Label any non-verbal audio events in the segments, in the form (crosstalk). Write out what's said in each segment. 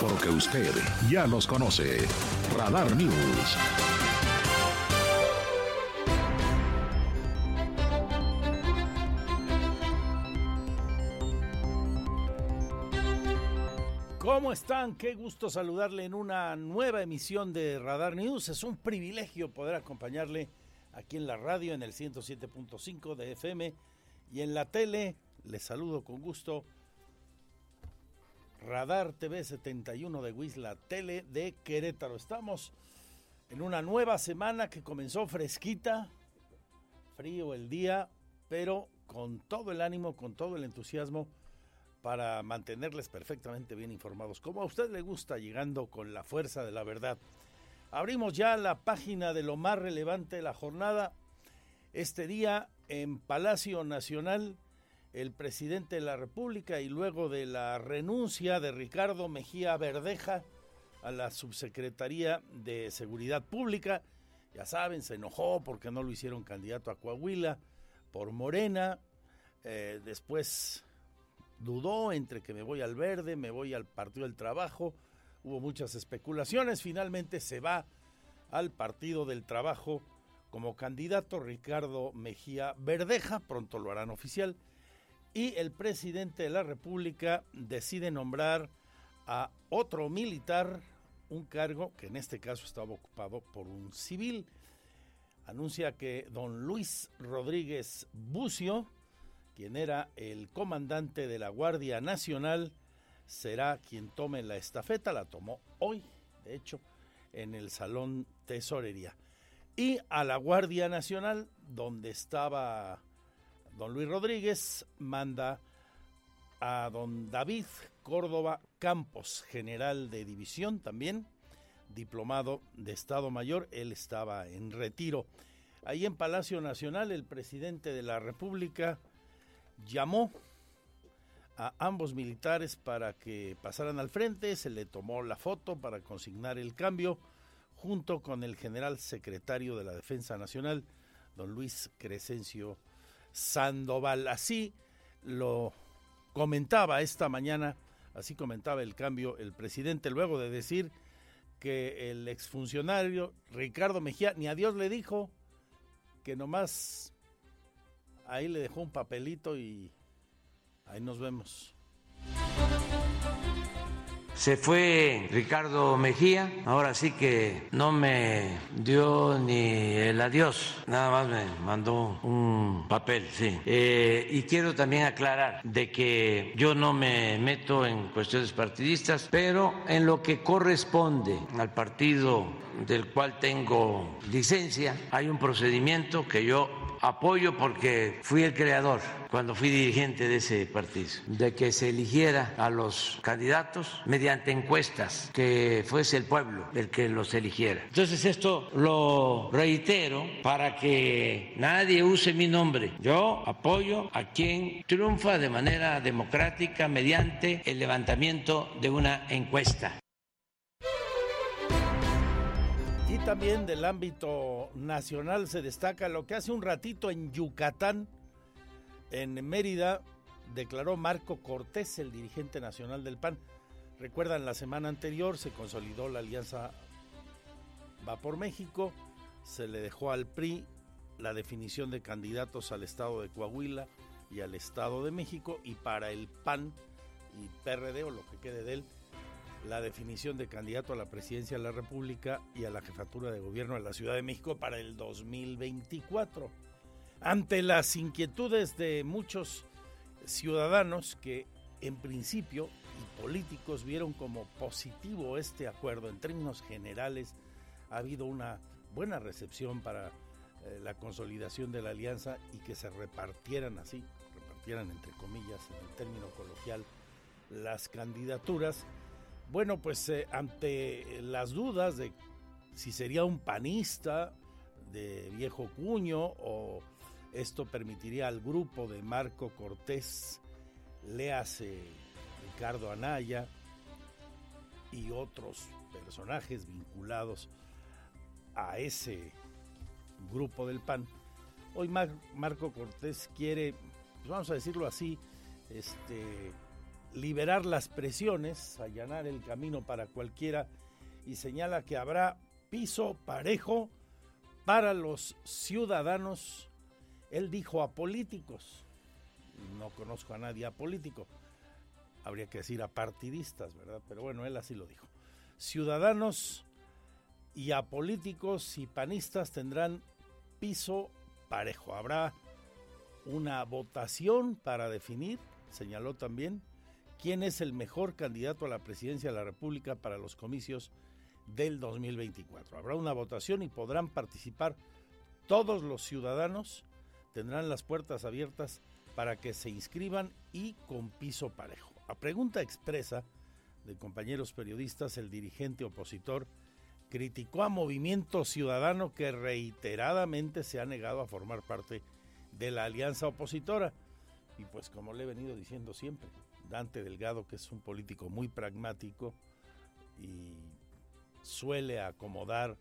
Porque usted ya los conoce. Radar News. ¿Cómo están? Qué gusto saludarle en una nueva emisión de Radar News. Es un privilegio poder acompañarle aquí en la radio en el 107.5 de FM y en la tele. Les saludo con gusto. Radar TV 71 de Huizla, tele de Querétaro. Estamos en una nueva semana que comenzó fresquita, frío el día, pero con todo el ánimo, con todo el entusiasmo para mantenerles perfectamente bien informados, como a usted le gusta, llegando con la fuerza de la verdad. Abrimos ya la página de lo más relevante de la jornada. Este día en Palacio Nacional, el presidente de la República y luego de la renuncia de Ricardo Mejía Verdeja a la subsecretaría de Seguridad Pública, ya saben, se enojó porque no lo hicieron candidato a Coahuila por Morena, eh, después dudó entre que me voy al verde, me voy al Partido del Trabajo, hubo muchas especulaciones, finalmente se va al Partido del Trabajo como candidato Ricardo Mejía Verdeja, pronto lo harán oficial, y el presidente de la República decide nombrar a otro militar, un cargo que en este caso estaba ocupado por un civil. Anuncia que don Luis Rodríguez Bucio, quien era el comandante de la Guardia Nacional, será quien tome la estafeta, la tomó hoy, de hecho, en el Salón Tesorería. Y a la Guardia Nacional, donde estaba don Luis Rodríguez, manda a don David Córdoba Campos, general de división también, diplomado de Estado Mayor, él estaba en retiro. Ahí en Palacio Nacional, el presidente de la República, llamó a ambos militares para que pasaran al frente, se le tomó la foto para consignar el cambio, junto con el general secretario de la Defensa Nacional, don Luis Crescencio Sandoval. Así lo comentaba esta mañana, así comentaba el cambio el presidente, luego de decir que el exfuncionario Ricardo Mejía ni a Dios le dijo que nomás ahí le dejó un papelito y ahí nos vemos. Se fue Ricardo Mejía, ahora sí que no me dio ni el adiós, nada más me mandó un papel, sí. Eh, y quiero también aclarar de que yo no me meto en cuestiones partidistas, pero en lo que corresponde al partido del cual tengo licencia, hay un procedimiento que yo apoyo porque fui el creador cuando fui dirigente de ese partido, de que se eligiera a los candidatos mediante encuestas, que fuese el pueblo el que los eligiera. Entonces esto lo reitero para que nadie use mi nombre. Yo apoyo a quien triunfa de manera democrática mediante el levantamiento de una encuesta. También del ámbito nacional se destaca lo que hace un ratito en Yucatán, en Mérida, declaró Marco Cortés, el dirigente nacional del PAN. Recuerdan, la semana anterior se consolidó la alianza Va por México, se le dejó al PRI la definición de candidatos al estado de Coahuila y al estado de México y para el PAN y PRD o lo que quede de él la definición de candidato a la presidencia de la República y a la jefatura de gobierno de la Ciudad de México para el 2024. Ante las inquietudes de muchos ciudadanos que en principio y políticos vieron como positivo este acuerdo en términos generales, ha habido una buena recepción para eh, la consolidación de la alianza y que se repartieran así, repartieran entre comillas en el término coloquial las candidaturas Bueno, pues eh, ante las dudas de si sería un panista de viejo cuño o esto permitiría al grupo de Marco Cortés, léase Ricardo Anaya y otros personajes vinculados a ese grupo del PAN. Hoy Marco Cortés quiere, pues vamos a decirlo así, este, liberar las presiones, allanar el camino para cualquiera y señala que habrá piso parejo para los ciudadanos. Él dijo a políticos, no conozco a nadie apolítico, habría que decir a partidistas, ¿verdad? Pero bueno, él así lo dijo. Ciudadanos y apolíticos y panistas tendrán piso parejo. Habrá una votación para definir, señaló también, quién es el mejor candidato a la presidencia de la República para los comicios del 2024. Habrá una votación y podrán participar todos los ciudadanos, tendrán las puertas abiertas para que se inscriban y con piso parejo. A pregunta expresa de compañeros periodistas, el dirigente opositor criticó a Movimiento Ciudadano que reiteradamente se ha negado a formar parte de la alianza opositora. Y pues como le he venido diciendo siempre, Dante Delgado, que es un político muy pragmático y suele acomodar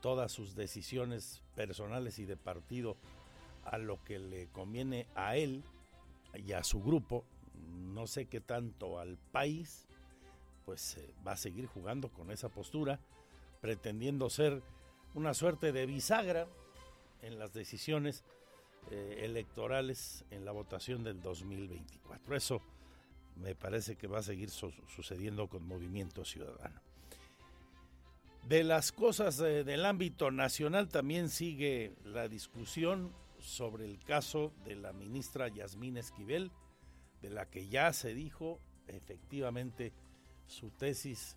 todas sus decisiones personales y de partido a lo que le conviene a él y a su grupo, no sé qué tanto al país, pues eh, va a seguir jugando con esa postura, pretendiendo ser una suerte de bisagra en las decisiones eh, electorales en la votación del 2024. Eso me parece que va a seguir sucediendo con Movimiento Ciudadano. De las cosas eh, del ámbito nacional también sigue la discusión sobre el caso de la ministra Yasmín Esquivel, de la que ya se dijo efectivamente su tesis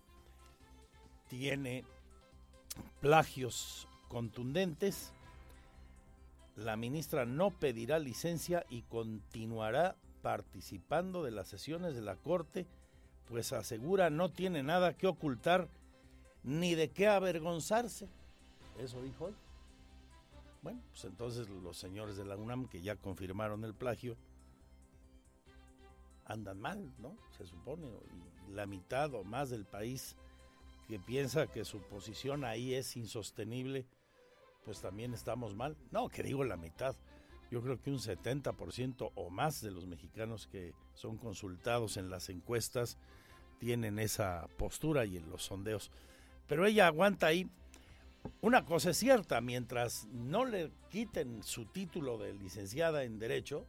tiene plagios contundentes. La ministra no pedirá licencia y continuará participando de las sesiones de la Corte, pues asegura no tiene nada que ocultar ni de qué avergonzarse. Eso dijo hoy. Bueno, pues entonces los señores de la UNAM que ya confirmaron el plagio andan mal, ¿no? Se supone. Y la mitad o más del país que piensa que su posición ahí es insostenible, pues también estamos mal. No, que digo la mitad yo creo que un 70% o más de los mexicanos que son consultados en las encuestas tienen esa postura y en los sondeos. Pero ella aguanta ahí. Una cosa es cierta, mientras no le quiten su título de licenciada en Derecho,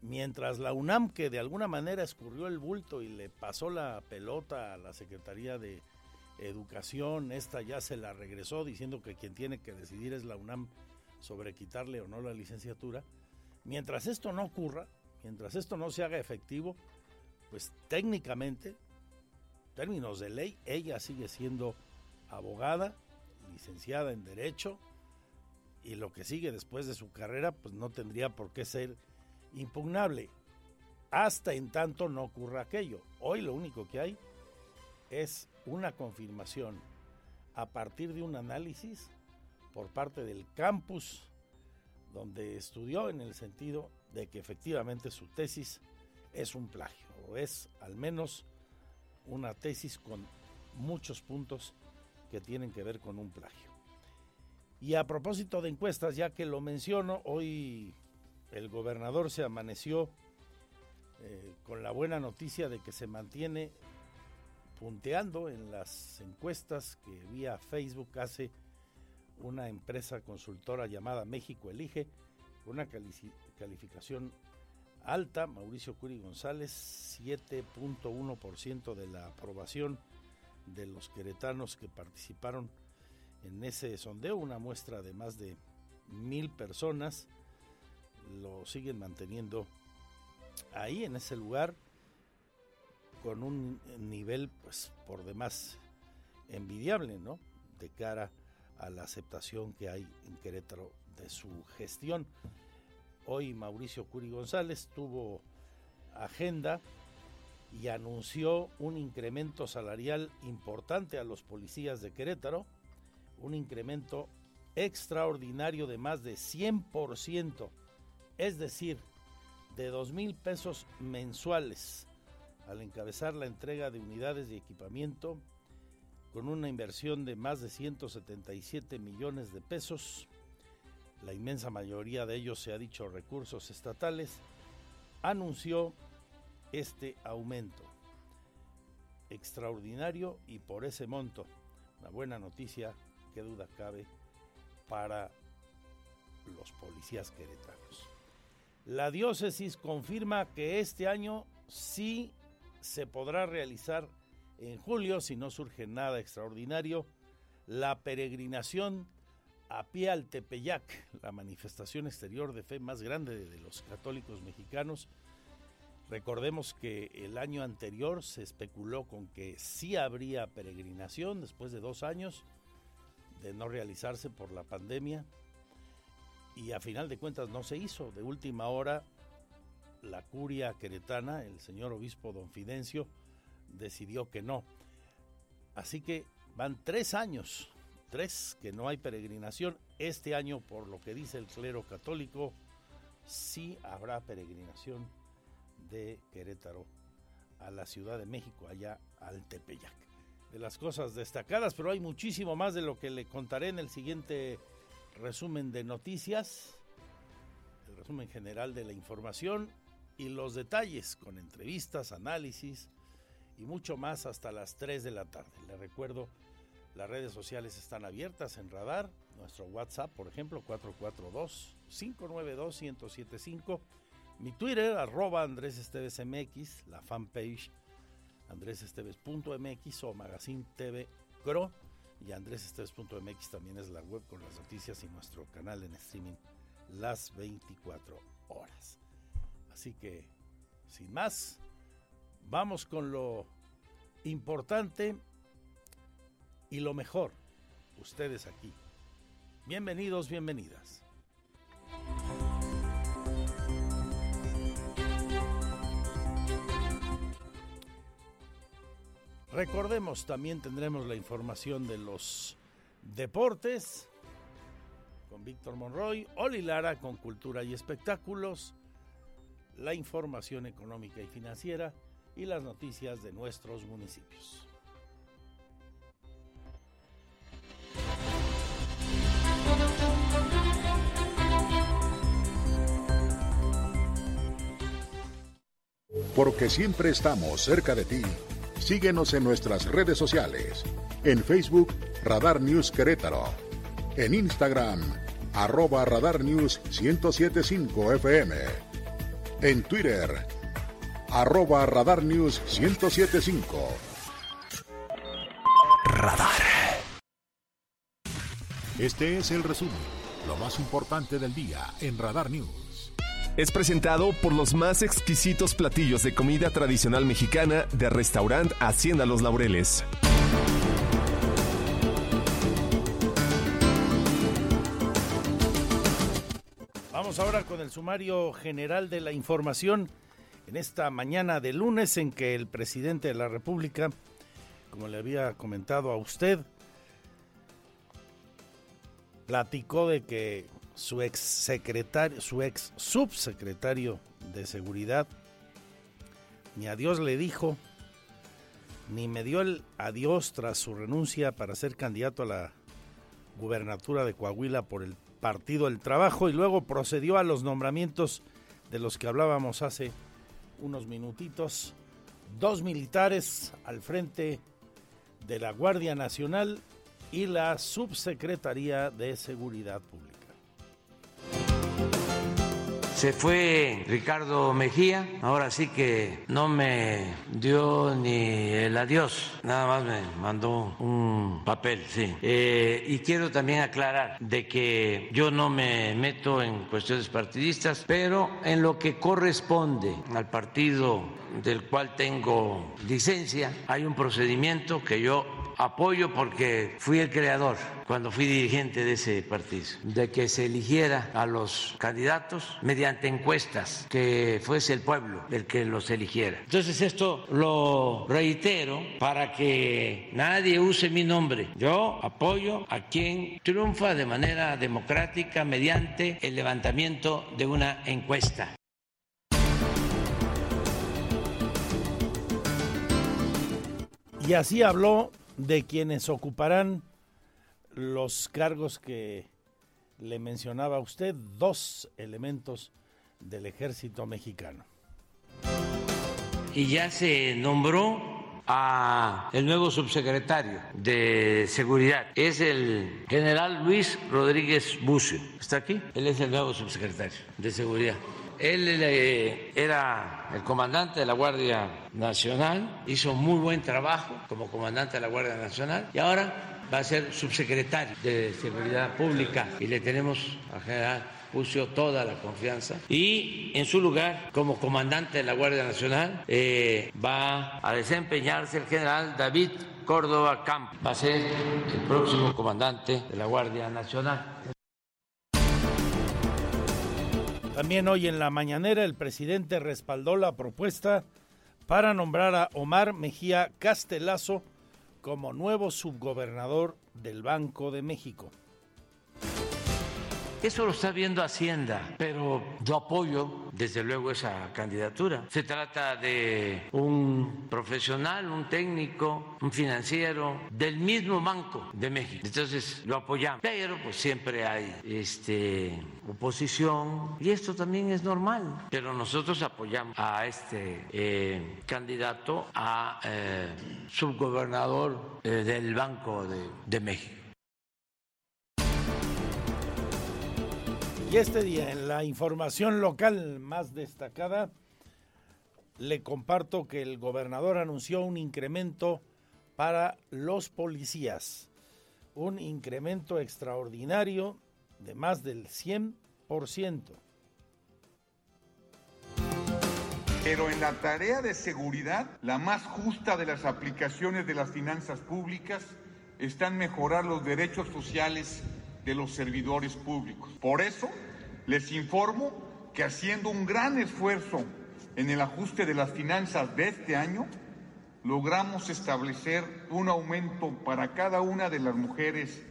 mientras la UNAM, que de alguna manera escurrió el bulto y le pasó la pelota a la Secretaría de Educación, esta ya se la regresó diciendo que quien tiene que decidir es la UNAM sobre quitarle o no la licenciatura, mientras esto no ocurra, mientras esto no se haga efectivo, pues técnicamente, términos de ley, ella sigue siendo abogada, licenciada en Derecho, y lo que sigue después de su carrera, pues no tendría por qué ser impugnable, hasta en tanto no ocurra aquello. Hoy lo único que hay es una confirmación a partir de un análisis por parte del campus donde estudió en el sentido de que efectivamente su tesis es un plagio, o es al menos una tesis con muchos puntos que tienen que ver con un plagio. Y a propósito de encuestas, ya que lo menciono, hoy el gobernador se amaneció eh, con la buena noticia de que se mantiene punteando en las encuestas que vía Facebook hace una empresa consultora llamada México Elige, con una calificación alta, Mauricio Curi González, 7.1% de la aprobación de los queretanos que participaron en ese sondeo, una muestra de más de mil personas, lo siguen manteniendo ahí en ese lugar con un nivel pues por demás envidiable, ¿no? De cara a la aceptación que hay en Querétaro de su gestión. Hoy Mauricio Curi González tuvo agenda y anunció un incremento salarial importante a los policías de Querétaro, un incremento extraordinario de más de 100%, es decir, de 2 mil pesos mensuales, al encabezar la entrega de unidades y equipamiento con una inversión de más de 177 millones de pesos. La inmensa mayoría de ellos, se ha dicho, recursos estatales, anunció este aumento extraordinario y por ese monto. Una buena noticia, que duda cabe, para los policías queretanos. La diócesis confirma que este año sí se podrá realizar en julio, si no surge nada extraordinario, la peregrinación a pie al Tepeyac, la manifestación exterior de fe más grande de los católicos mexicanos. Recordemos que el año anterior se especuló con que sí habría peregrinación después de dos años de no realizarse por la pandemia y a final de cuentas no se hizo. De última hora, la curia queretana, el señor obispo don Fidencio, decidió que no. Así que van tres años, tres que no hay peregrinación. Este año, por lo que dice el clero católico, sí habrá peregrinación de Querétaro a la Ciudad de México, allá al Tepeyac. De las cosas destacadas, pero hay muchísimo más de lo que le contaré en el siguiente resumen de noticias, el resumen general de la información y los detalles con entrevistas, análisis y mucho más hasta las 3 de la tarde. Le recuerdo, las redes sociales están abiertas en Radar, nuestro WhatsApp, por ejemplo, 442-592-1075, mi Twitter, arroba Andrés Esteves MX, la fanpage andresesteves.mx o Magazine TV Cro y andresesteves.mx también es la web con las noticias y nuestro canal en streaming las 24 horas. Así que, sin más, vamos con lo importante y lo mejor. Ustedes aquí. Bienvenidos, bienvenidas. Recordemos, también tendremos la información de los deportes con Víctor Monroy, Oli Lara con Cultura y Espectáculos, la información económica y financiera y las noticias de nuestros municipios. Porque siempre estamos cerca de ti. Síguenos en nuestras redes sociales. En Facebook, Radar News Querétaro. En Instagram, arroba Radar News 1075 FM. En Twitter, arroba Radar News 1075. Radar. Este es el resumen, lo más importante del día en Radar News. Es presentado por los más exquisitos platillos de comida tradicional mexicana de restaurante Hacienda Los Laureles. Vamos ahora con el sumario general de la información en esta mañana de lunes en que el presidente de la República, como le había comentado a usted, platicó de que su ex secretario, su ex subsecretario de seguridad, ni adiós le dijo, ni me dio el adiós tras su renuncia para ser candidato a la gubernatura de Coahuila por el Partido del Trabajo y luego procedió a los nombramientos de los que hablábamos hace unos minutitos. Dos militares al frente de la Guardia Nacional y la Subsecretaría de Seguridad Pública. Se fue Ricardo Mejía, ahora sí que no me dio ni el adiós, nada más me mandó un papel, sí. Eh, y quiero también aclarar de que yo no me meto en cuestiones partidistas, pero en lo que corresponde al partido del cual tengo licencia, hay un procedimiento que yo apoyo porque fui el creador cuando fui dirigente de ese partido, de que se eligiera a los candidatos mediante encuestas, que fuese el pueblo el que los eligiera. Entonces esto lo reitero para que nadie use mi nombre. Yo apoyo a quien triunfa de manera democrática mediante el levantamiento de una encuesta. Y así habló de quienes ocuparán los cargos que le mencionaba a usted, dos elementos del ejército mexicano. Y ya se nombró a el nuevo subsecretario de Seguridad. Es el general Luis Rodríguez Bucio. ¿Está aquí? Él es el nuevo subsecretario de Seguridad. Él eh, era el comandante de la Guardia Nacional, hizo muy buen trabajo como comandante de la Guardia Nacional y ahora va a ser subsecretario de Seguridad Pública y le tenemos al general puso toda la confianza y en su lugar como comandante de la Guardia Nacional eh, va a desempeñarse el general David Córdoba Camp, va a ser el próximo comandante de la Guardia Nacional. También hoy en la mañanera el presidente respaldó la propuesta para nombrar a Omar Mejía Castelazo como nuevo subgobernador del Banco de México. Eso lo está viendo Hacienda, pero yo apoyo desde luego esa candidatura. Se trata de un profesional, un técnico, un financiero del mismo Banco de México. Entonces lo apoyamos. Pero pues siempre hay este, oposición y esto también es normal. Pero nosotros apoyamos a este eh, candidato a eh, subgobernador eh, del Banco de, de México. Y este día, en la información local más destacada, le comparto que el gobernador anunció un incremento para los policías, un incremento extraordinario de más del 100%. Pero en la tarea de seguridad, la más justa de las aplicaciones de las finanzas públicas está en mejorar los derechos sociales de los servidores públicos. Por eso, les informo que haciendo un gran esfuerzo en el ajuste de las finanzas de este año, logramos establecer un aumento para cada una de las mujeres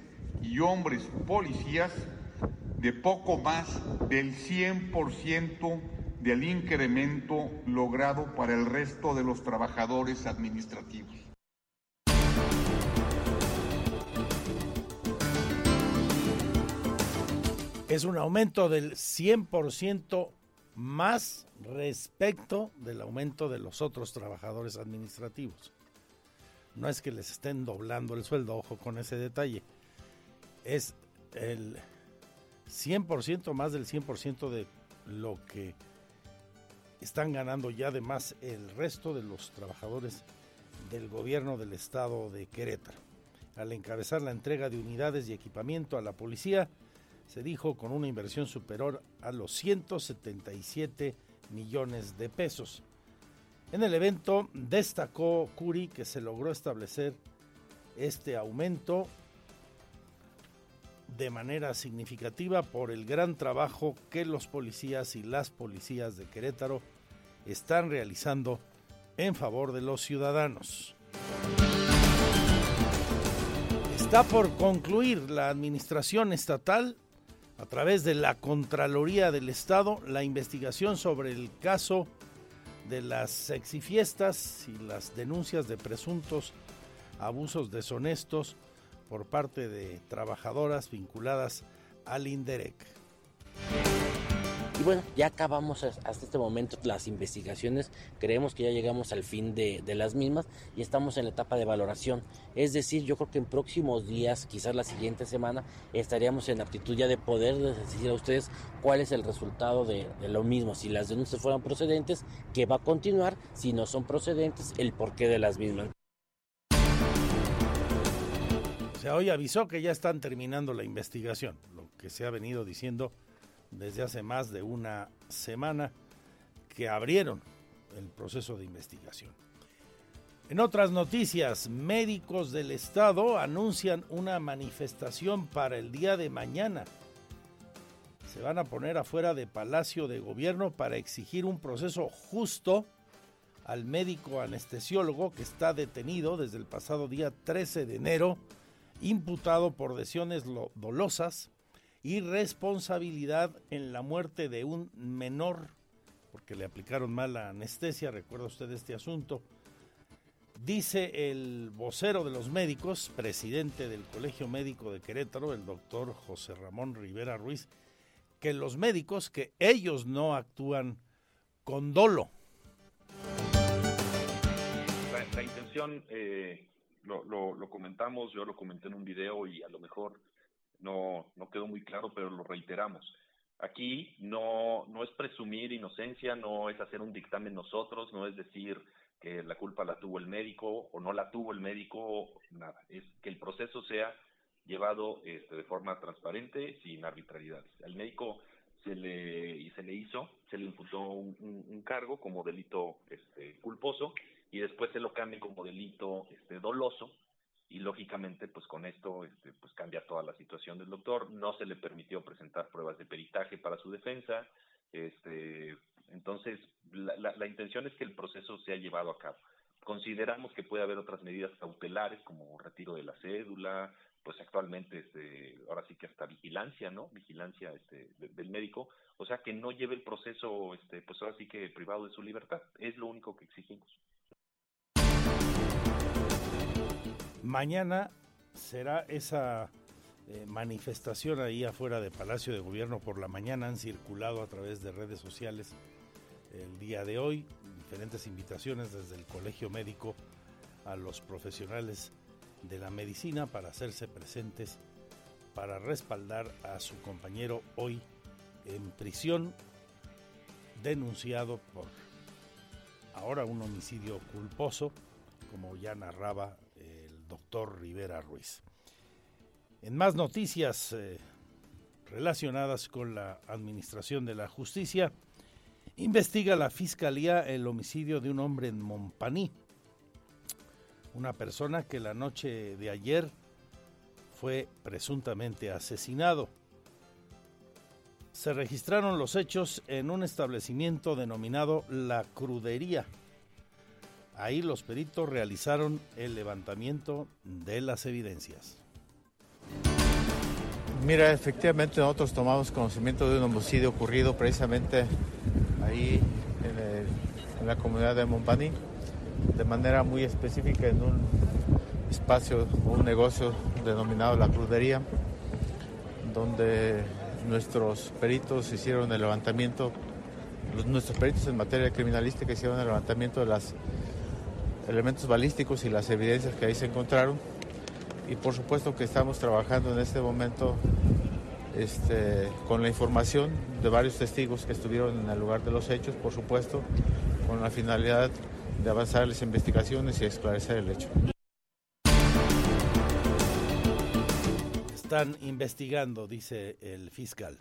y hombres policías de poco más del 100% del incremento logrado para el resto de los trabajadores administrativos. Es un aumento del 100% más respecto del aumento de los otros trabajadores administrativos. No es que les estén doblando el sueldo, ojo con ese detalle. Es el 100% más del 100% de lo que están ganando ya además el resto de los trabajadores del gobierno del estado de Querétaro. Al encabezar la entrega de unidades y equipamiento a la policía, se dijo con una inversión superior a los 177 millones de pesos. En el evento destacó Curi que se logró establecer este aumento de manera significativa por el gran trabajo que los policías y las policías de Querétaro están realizando en favor de los ciudadanos. Está por concluir la administración estatal a través de la Contraloría del Estado la investigación sobre el caso de las sexifiestas y las denuncias de presuntos abusos deshonestos por parte de trabajadoras vinculadas al INDEREC. Y bueno, ya acabamos hasta este momento las investigaciones, creemos que ya llegamos al fin de, de, las mismas y estamos en la etapa de valoración. Es decir, yo creo que en próximos días, quizás la siguiente semana, estaríamos en aptitud ya de poder decir a ustedes cuál es el resultado de, lo mismo. Si las denuncias fueran procedentes, qué va a continuar, si no son procedentes, el porqué de las mismas. O sea, hoy avisó que ya están terminando la investigación, lo que se ha venido diciendo desde hace más de una semana que abrieron el proceso de investigación. En otras noticias, médicos del Estado anuncian una manifestación para el día de mañana. Se van a poner afuera de Palacio de Gobierno para exigir un proceso justo al médico anestesiólogo que está detenido desde el pasado día 13 de enero, imputado por lesiones dolosas y responsabilidad en la muerte de un menor, porque le aplicaron mal la anestesia, recuerda usted este asunto. Dice el vocero de los médicos, presidente del Colegio Médico de Querétaro, el doctor José Ramón Rivera Ruiz, que los médicos, que ellos no actúan con dolo. La, intención, eh, lo, lo, comentamos, yo lo comenté en un video y a lo mejor no, no quedó muy claro, pero lo reiteramos. Aquí no, no es presumir inocencia, no es hacer un dictamen nosotros, no es decir que la culpa la tuvo el médico o no la tuvo el médico, nada. Es que el proceso sea llevado este, de forma transparente, sin arbitrariedades. Al médico se le, se le hizo, se le imputó un, cargo como delito este, culposo y después se lo cambia como delito este, doloso y lógicamente pues con esto este, pues cambia toda la situación del doctor. No se le permitió presentar pruebas de peritaje para su defensa este entonces la, la, intención es que el proceso sea llevado a cabo. Consideramos que puede haber otras medidas cautelares como retiro de la cédula pues actualmente este ahora sí que hasta vigilancia no vigilancia este del médico. O sea que no lleve el proceso este pues ahora sí que privado de su libertad. Es lo único que exigimos Mañana será esa eh, manifestación ahí afuera de Palacio de Gobierno por la mañana. Han circulado a través de redes sociales el día de hoy diferentes invitaciones desde el Colegio Médico a los profesionales de la medicina para hacerse presentes para respaldar a su compañero hoy en prisión denunciado por ahora un homicidio culposo como ya narraba doctor Rivera Ruiz. En más noticias eh, relacionadas con la administración de la justicia, investiga la Fiscalía el homicidio de un hombre en Montpaní, una persona que la noche de ayer fue presuntamente asesinado. Se registraron los hechos en un establecimiento denominado La Crudería, Ahí los peritos realizaron el levantamiento de las evidencias. Mira, efectivamente nosotros tomamos conocimiento de un homicidio ocurrido precisamente ahí en, la comunidad de Montpaní, de manera muy específica en un espacio o un negocio denominado La Crudería, donde nuestros peritos hicieron el levantamiento, nuestros peritos en materia criminalística hicieron el levantamiento de las elementos balísticos y las evidencias que ahí se encontraron. Y por supuesto que estamos trabajando en este momento este, con la información de varios testigos que estuvieron en el lugar de los hechos, por supuesto, con la finalidad de avanzar las investigaciones y esclarecer el hecho. Están investigando, dice el fiscal.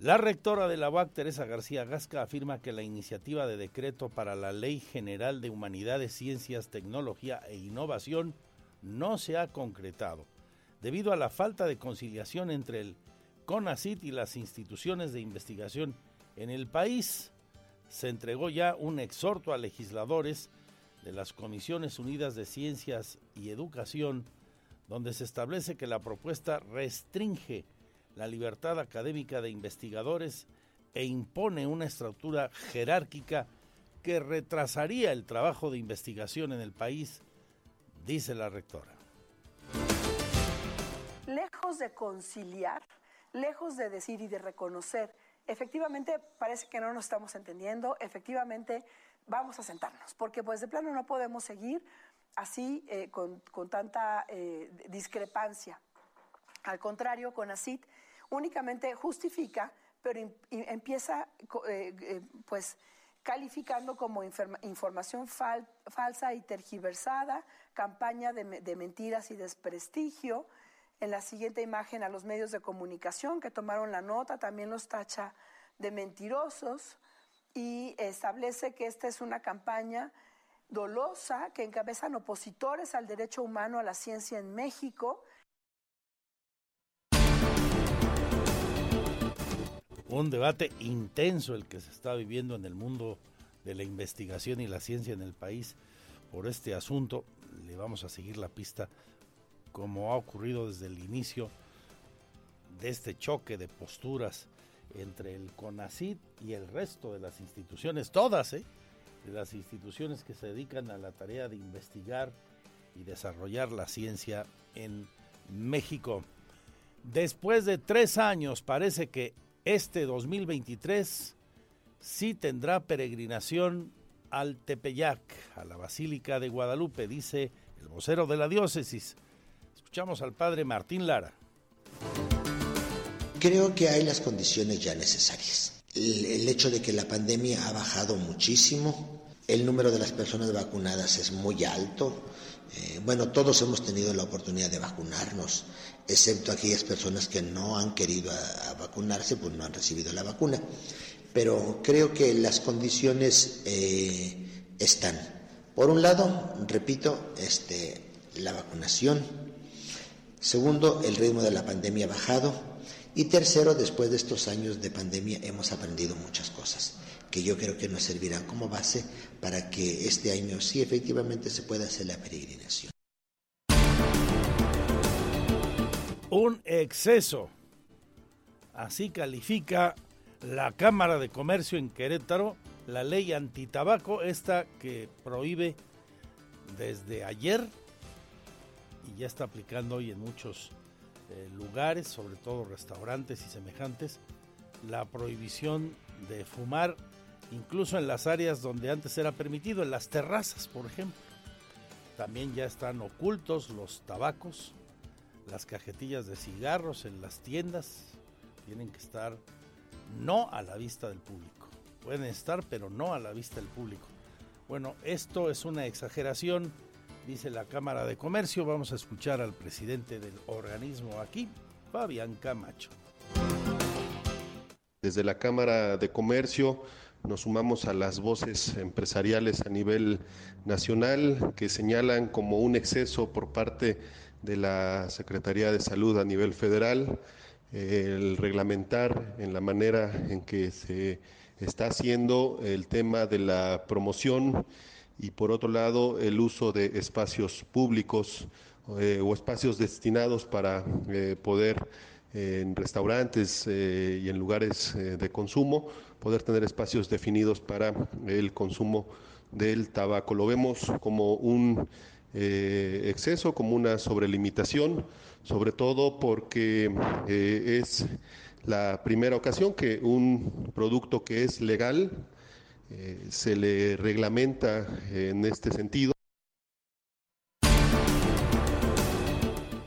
La rectora de la UAC, Teresa García Gasca, afirma que la iniciativa de decreto para la Ley General de Humanidades, Ciencias, Tecnología e Innovación no se ha concretado, debido a la falta de conciliación entre el CONACIT y las instituciones de investigación en el país. Se entregó ya un exhorto a legisladores de las Comisiones Unidas de Ciencias y Educación, donde se establece que la propuesta restringe la libertad académica de investigadores e impone una estructura jerárquica que retrasaría el trabajo de investigación en el país, dice la rectora. Lejos de conciliar, lejos de decir y de reconocer, efectivamente parece que no nos estamos entendiendo, efectivamente vamos a sentarnos, porque pues de plano no podemos seguir así eh, con, tanta eh, discrepancia. Al contrario, con ACID únicamente justifica, pero empieza eh, eh, pues calificando como información falsa y tergiversada, campaña de, mentiras y desprestigio. En la siguiente imagen a los medios de comunicación que tomaron la nota también los tacha de mentirosos y establece que esta es una campaña dolosa que encabezan opositores al derecho humano a la ciencia en México. Un debate intenso el que se está viviendo en el mundo de la investigación y la ciencia en el país por este asunto. Le vamos a seguir la pista como ha ocurrido desde el inicio de este choque de posturas entre el CONACID y el resto de las instituciones, todas, ¿eh? de las instituciones que se dedican a la tarea de investigar y desarrollar la ciencia en México. Después de tres años, parece que este 2023 sí tendrá peregrinación al Tepeyac, a la Basílica de Guadalupe, dice el vocero de la diócesis. Escuchamos al padre Martín Lara. Creo que hay las condiciones ya necesarias. El, hecho de que la pandemia ha bajado muchísimo, el número de las personas vacunadas es muy alto. Eh, bueno, todos hemos tenido la oportunidad de vacunarnos, excepto aquellas personas que no han querido vacunarse, pues no han recibido la vacuna. Pero creo que las condiciones eh, están. Por un lado, repito, este, la vacunación. Segundo, el ritmo de la pandemia ha bajado. Y tercero, después de estos años de pandemia hemos aprendido muchas cosas que yo creo que nos servirán como base para que este año sí efectivamente se pueda hacer la peregrinación. Un exceso. Así califica la Cámara de Comercio en Querétaro la ley antitabaco, esta que prohíbe desde ayer y ya está aplicando hoy en muchos eh, lugares, sobre todo restaurantes y semejantes, la prohibición de fumar incluso en las áreas donde antes era permitido, en las terrazas, por ejemplo. También ya están ocultos los tabacos, las cajetillas de cigarros en las tiendas, tienen que estar no a la vista del público. Pueden estar, pero no a la vista del público. Bueno, esto es una exageración dice la Cámara de Comercio. Vamos a escuchar al presidente del organismo aquí, Fabián Camacho. Desde la Cámara de Comercio nos sumamos a las voces empresariales a nivel nacional que señalan como un exceso por parte de la Secretaría de Salud a nivel federal el reglamentar en la manera en que se está haciendo el tema de la promoción y por otro lado el uso de espacios públicos eh, o espacios destinados para eh, poder eh, en restaurantes y en lugares de consumo poder tener espacios definidos para el consumo del tabaco. Lo vemos como un exceso, como una sobrelimitación, sobre todo porque es la primera ocasión que un producto que es legal, eh, se le reglamenta en este sentido.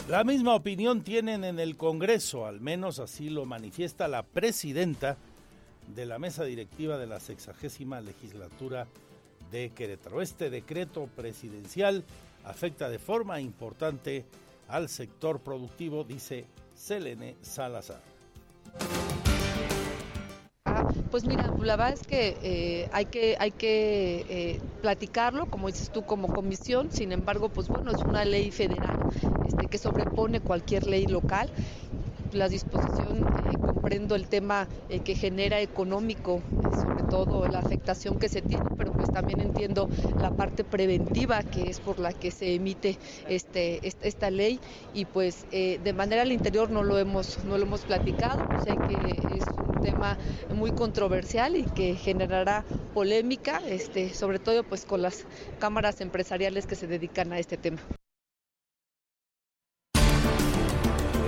La misma opinión tienen en el Congreso, al menos así lo manifiesta la presidenta de la mesa directiva de la sexagésima legislatura de Querétaro. Este decreto presidencial afecta de forma importante al sector productivo, dice Selene Salazar. Pues mira, la verdad es que eh, hay que, hay que eh, platicarlo, como dices tú, como comisión, sin embargo, pues bueno, es una ley federal este, que sobrepone cualquier ley local la disposición, eh, comprendo el tema que genera económico, sobre todo la afectación que se tiene, pero pues también entiendo la parte preventiva que es por la que se emite este, esta, ley y pues de manera al interior no lo hemos, no lo hemos platicado, sé que es tema muy controversial y que generará polémica, este, sobre todo pues con las cámaras empresariales que se dedican a este tema.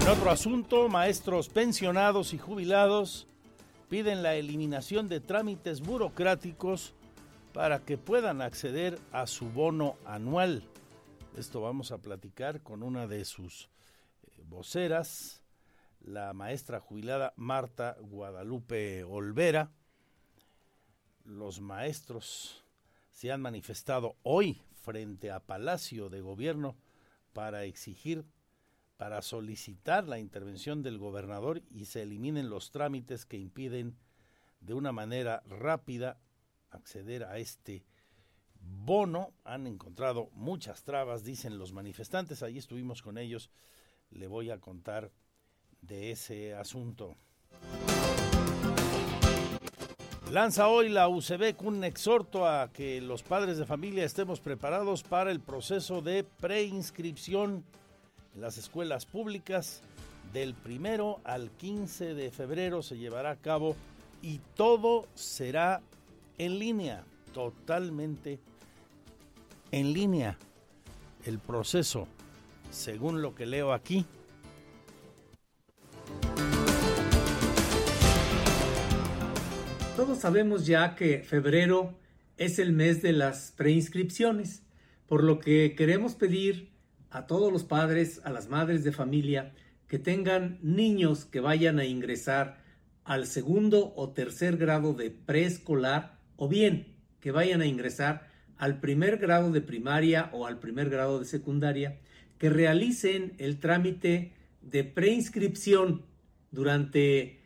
En otro asunto, maestros pensionados y jubilados piden la eliminación de trámites burocráticos para que puedan acceder a su bono anual. Esto vamos a platicar con una de sus eh, voceras, la maestra jubilada Marta Guadalupe Olvera. Los maestros se han manifestado hoy frente a Palacio de Gobierno para exigir, para solicitar la intervención del gobernador y se eliminen los trámites que impiden de una manera rápida acceder a este bono. Han encontrado muchas trabas, dicen los manifestantes. Allí estuvimos con ellos. Le voy a contar de ese asunto. Lanza hoy la UCB un exhorto a que los padres de familia estemos preparados para el proceso de preinscripción las escuelas públicas. Del primero al 15 de febrero se llevará a cabo y todo será en línea, totalmente en línea. El proceso, según lo que leo aquí, Todos sabemos ya que febrero es el mes de las preinscripciones, por lo que queremos pedir a todos los padres, a las madres de familia, que tengan niños que vayan a ingresar al segundo o tercer grado de preescolar o bien que vayan a ingresar al primer grado de primaria o al primer grado de secundaria, que realicen el trámite de preinscripción durante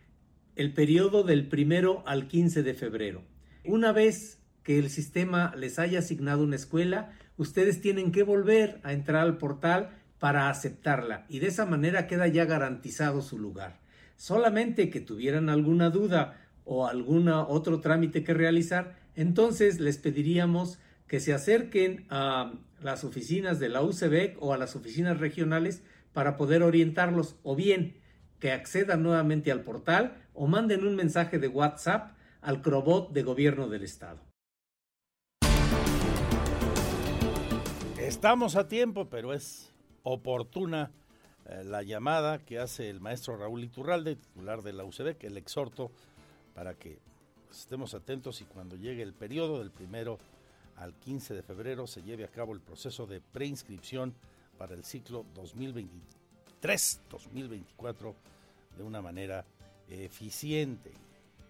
el periodo del primero al 15 de febrero. Una vez que el sistema les haya asignado una escuela, ustedes tienen que volver a entrar al portal para aceptarla y de esa manera queda ya garantizado su lugar. Solamente que tuvieran alguna duda o algún otro trámite que realizar, entonces les pediríamos que se acerquen a las oficinas de la UCBEC o a las oficinas regionales para poder orientarlos o bien que accedan nuevamente al portal o manden un mensaje de WhatsApp al Crobot de Gobierno del Estado. Estamos a tiempo, pero es oportuna eh, la llamada que hace el maestro Raúl Iturralde, titular de la UCB, que el exhorto para que estemos atentos y cuando llegue el periodo del primero al 15 de febrero se lleve a cabo el proceso de preinscripción para el ciclo 2023-2024 de una manera eficiente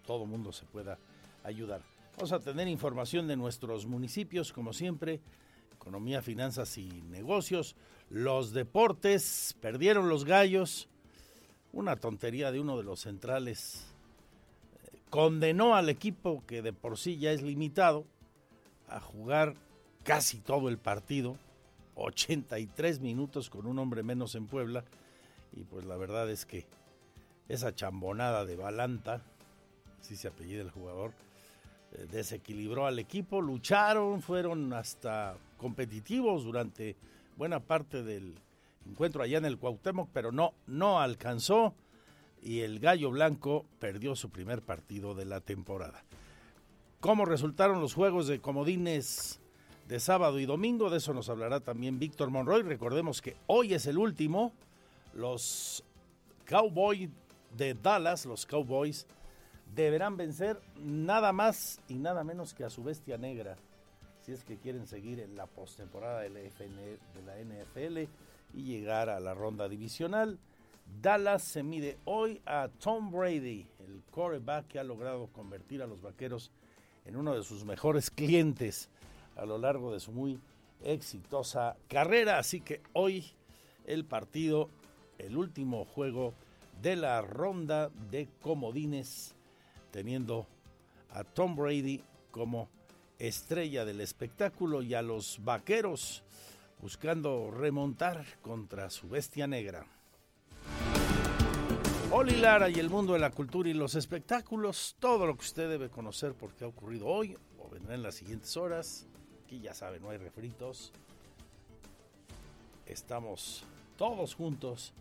todo mundo se pueda ayudar. Vamos a tener información de nuestros municipios, como siempre, economía, finanzas y negocios. Los deportes, perdieron los gallos. Una tontería de uno de los centrales. Condenó al equipo que de por sí ya es limitado a jugar casi todo el partido, 83 minutos con un hombre menos en Puebla. Y pues la verdad es que esa chambonada de Balanta, así se apellida el jugador, desequilibró al equipo, lucharon, fueron hasta competitivos durante buena parte del encuentro allá en el Cuauhtémoc, pero no, no alcanzó y el Gallo Blanco perdió su primer partido de la temporada. ¿Cómo resultaron los juegos de comodines de sábado y domingo? De eso nos hablará también Víctor Monroy. Recordemos que hoy es el último. Los Cowboys de Dallas, los Cowboys, deberán vencer nada más y nada menos que a su bestia negra, si es que quieren seguir en la postemporada de la, NFL y llegar a la ronda divisional. Dallas se mide hoy a Tom Brady, el quarterback que ha logrado convertir a los vaqueros en uno de sus mejores clientes a lo largo de su muy exitosa carrera. Así que hoy el partido, el último juego de la ronda de comodines, teniendo a Tom Brady como estrella del espectáculo y a los vaqueros buscando remontar contra su bestia negra. Oli Lara y el mundo de la cultura y los espectáculos, todo lo que usted debe conocer porque ha ocurrido hoy o vendrá en las siguientes horas. Aquí ya sabe, no hay refritos. Estamos todos juntos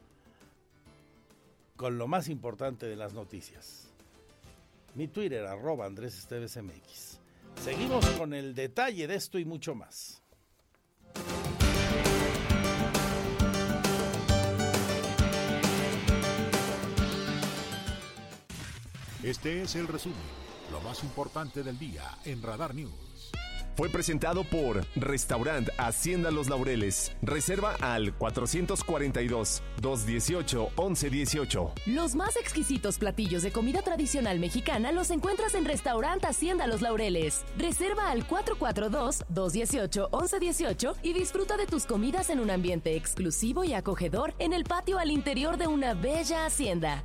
con lo más importante de las noticias. Mi Twitter, arroba Andrés Esteves MX. Seguimos con el detalle de esto y mucho más. Este es el resumen, lo más importante del día en Radar News. Fue presentado por Restaurant Hacienda Los Laureles. Reserva al 442-218-1118. Los más exquisitos platillos de comida tradicional mexicana los encuentras en Restaurant Hacienda Los Laureles. Reserva al 442-218-1118 y disfruta de tus comidas en un ambiente exclusivo y acogedor en el patio al interior de una bella hacienda.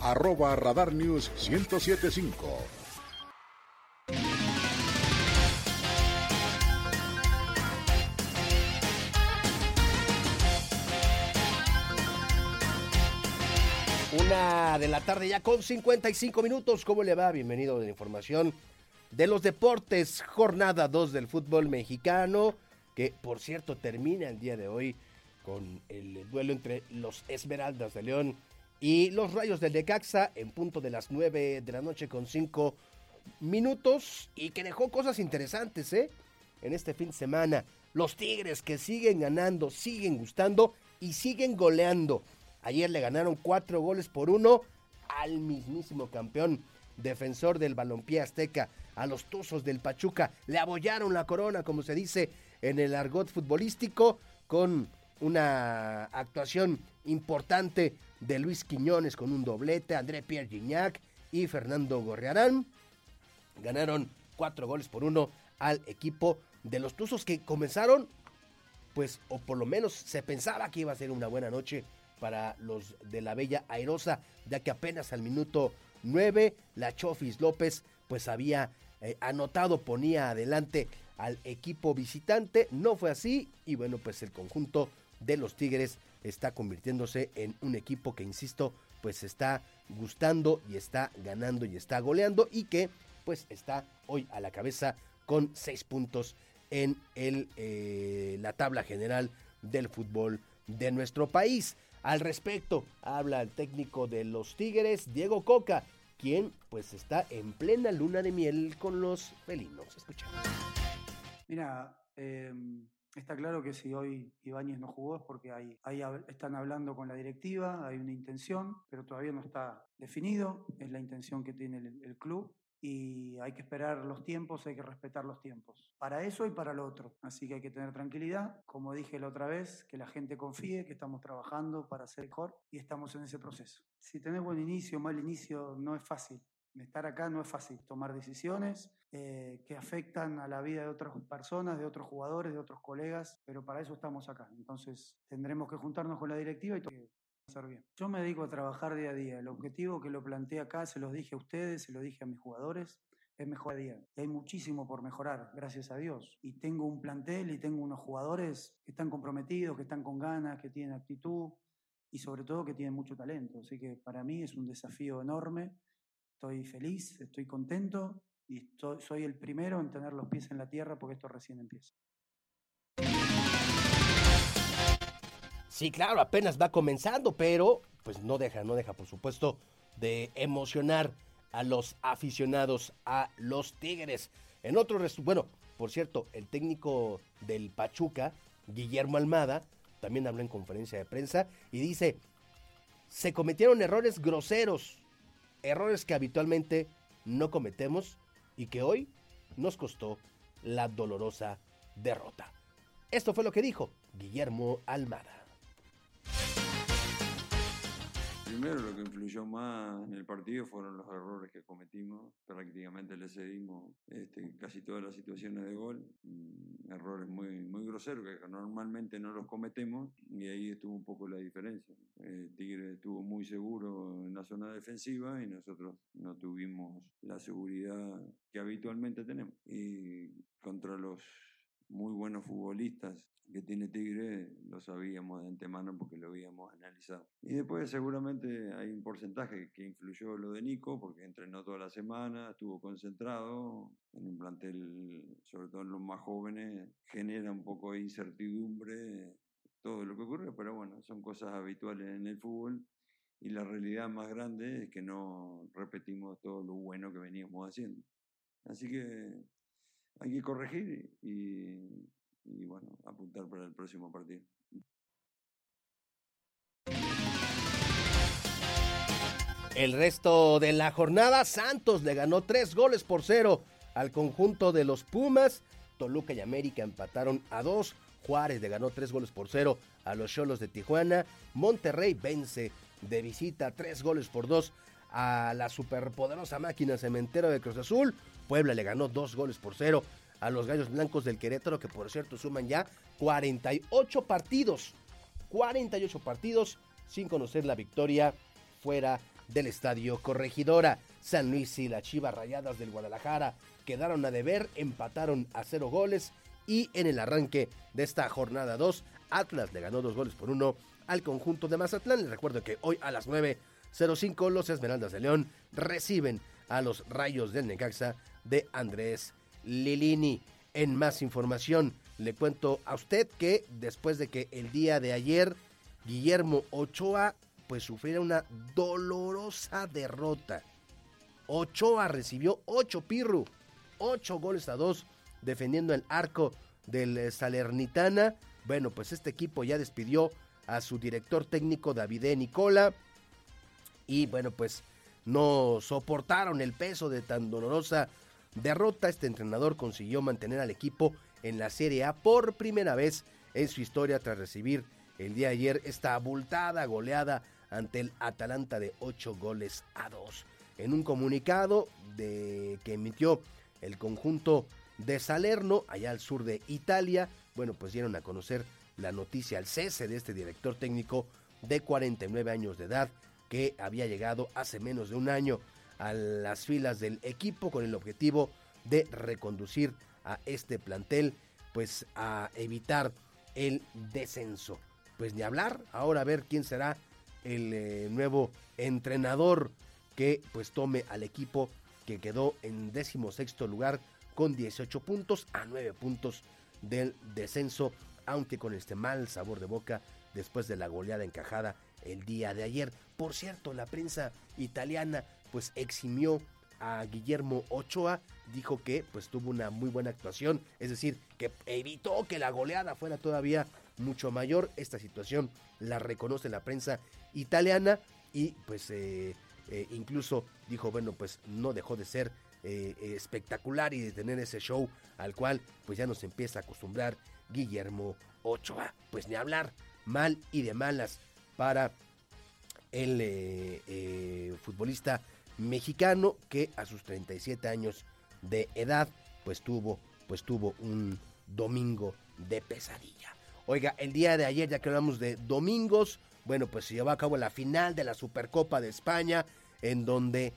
arroba Radar News 1075. Una de la tarde ya con 55 minutos. ¿Cómo le va? Bienvenido a la información de los deportes. Jornada 2 del fútbol mexicano, que por cierto termina el día de hoy con el duelo entre los Esmeraldas de León y los Rayos del Decaxa en punto de las 9 de la noche con 5 minutos y que dejó cosas interesantes, ¿eh? En este fin de semana. Los Tigres que siguen ganando, siguen gustando y siguen goleando. Ayer le ganaron cuatro goles por uno al mismísimo campeón defensor del balompié azteca, a los Tuzos del Pachuca. Le abollaron la corona, como se dice en el argot futbolístico, con una actuación importante de Luis Quiñones con un doblete, André Pierre Gignac y Fernando Gorriarán. Ganaron cuatro goles por uno al equipo de los Tuzos que comenzaron, pues, o por lo menos se pensaba que iba a ser una buena noche para los de la Bella Airosa, ya que apenas al minuto 9 la Chofis López pues había eh, anotado, ponía adelante al equipo visitante, no fue así y bueno pues el conjunto de los Tigres está convirtiéndose en un equipo que insisto pues está gustando y está ganando y está goleando y que pues está hoy a la cabeza con seis puntos en el, eh, la tabla general del fútbol de nuestro país. Al respecto, habla el técnico de los Tigres, Diego Coca, quien pues está en plena luna de miel con los felinos. Escuchamos. Mira, eh, está claro que si hoy Ibáñez no jugó es porque hay, hay, están hablando con la directiva, hay una intención, pero todavía no está definido, es la intención que tiene el, el club y hay que esperar los tiempos, hay que respetar los tiempos. Para eso y para lo otro. Así que hay que tener tranquilidad. Como dije la otra vez, que la gente confíe, que estamos trabajando para ser mejor y estamos en ese proceso. Si tenés buen inicio, mal inicio, no es fácil. Estar acá no es fácil. Tomar decisiones eh, que afectan a la vida de otras personas, de otros jugadores, de otros colegas, pero para eso estamos acá. Entonces tendremos que juntarnos con la directiva y hacer bien. Yo me dedico a trabajar día a día. El objetivo que lo planteé acá, se los dije a ustedes, se lo dije a mis jugadores, es mejorar día. Y hay muchísimo por mejorar, gracias a Dios. Y tengo un plantel y tengo unos jugadores que están comprometidos, que están con ganas, que tienen actitud y sobre todo que tienen mucho talento. Así que para mí es un desafío enorme. Estoy feliz, estoy contento y estoy, soy el primero en tener los pies en la tierra porque esto recién empieza. Sí, claro, apenas va comenzando, pero pues no deja, no deja, por supuesto, de emocionar a los aficionados a los Tigres. En otro, bueno, por cierto, el técnico del Pachuca, Guillermo Almada, también habló en conferencia de prensa y dice, se cometieron errores groseros, errores que habitualmente no cometemos y que hoy nos costó la dolorosa derrota. Esto fue lo que dijo Guillermo Almada. Primero lo que influyó más en el partido fueron los errores que cometimos. Prácticamente le cedimos este, casi todas las situaciones de gol. Mm, errores muy, muy groseros que normalmente no los cometemos y ahí estuvo un poco la diferencia. El Tigre estuvo muy seguro en la zona defensiva y nosotros no tuvimos la seguridad que habitualmente tenemos. Y contra los muy buenos futbolistas que tiene Tigre lo sabíamos de antemano porque lo habíamos analizado. Y después seguramente hay un porcentaje que influyó lo de Nico porque entrenó toda la semana, estuvo concentrado en un plantel, sobre todo en los más jóvenes, genera un poco de incertidumbre todo lo que ocurre, pero bueno, son cosas habituales en el fútbol y la realidad más grande es que no repetimos todo lo bueno que veníamos haciendo. Así que hay que corregir y, bueno, apuntar para el próximo partido. El resto de la jornada, Santos le ganó tres goles por cero al conjunto de los Pumas. Toluca y América empataron a dos. Juárez le ganó tres goles por cero a los Cholos de Tijuana. Monterrey vence de visita tres goles por dos a la superpoderosa máquina cementero de Cruz Azul. Puebla le ganó dos goles por cero a los Gallos Blancos del Querétaro, que por cierto suman ya 48 partidos. 48 partidos sin conocer la victoria fuera del Estadio Corregidora. San Luis y las Chivas Rayadas del Guadalajara quedaron a deber, empataron a cero goles y en el arranque de esta jornada 2, Atlas le ganó dos goles por uno al conjunto de Mazatlán. Les recuerdo que hoy a las 9.05 los Esmeraldas de León reciben a los Rayos del Necaxa de Andrés Lilini. En más información, le cuento a usted que después de que el día de ayer Guillermo Ochoa pues sufriera una dolorosa derrota. Ochoa recibió ocho pirru, ocho goles a dos defendiendo el arco del Salernitana. Bueno, pues este equipo ya despidió a su director técnico Davide Nicola y bueno, pues no soportaron el peso de tan dolorosa derrota. Este entrenador consiguió mantener al equipo en la Serie A por primera vez en su historia tras recibir el día de ayer esta abultada goleada ante el Atalanta de 8 goles a 2. En un comunicado de, que emitió el conjunto de Salerno, allá al sur de Italia, bueno, pues dieron a conocer la noticia al cese de este director técnico de 49 años de edad que había llegado hace menos de un año a las filas del equipo con el objetivo de reconducir a este plantel pues a evitar el descenso. Pues ni hablar, ahora a ver quién será el eh, nuevo entrenador que pues tome al equipo que quedó en décimo sexto lugar con 18 puntos a 9 puntos del descenso, aunque con este mal sabor de boca después de la goleada encajada el día de ayer. Por cierto, la prensa italiana pues eximió a Guillermo Ochoa, dijo que pues tuvo una muy buena actuación, es decir, que evitó que la goleada fuera todavía mucho mayor. Esta situación la reconoce la prensa italiana y pues eh, eh, incluso dijo, bueno, pues no dejó de ser eh, espectacular y de tener ese show al cual pues ya nos empieza a acostumbrar Guillermo Ochoa. Pues ni hablar mal y de malas para el futbolista mexicano que a sus 37 años de edad pues tuvo pues tuvo un domingo de pesadilla. Oiga, el día de ayer ya que hablamos de domingos, bueno, pues se llevó a cabo la final de la Supercopa de España en donde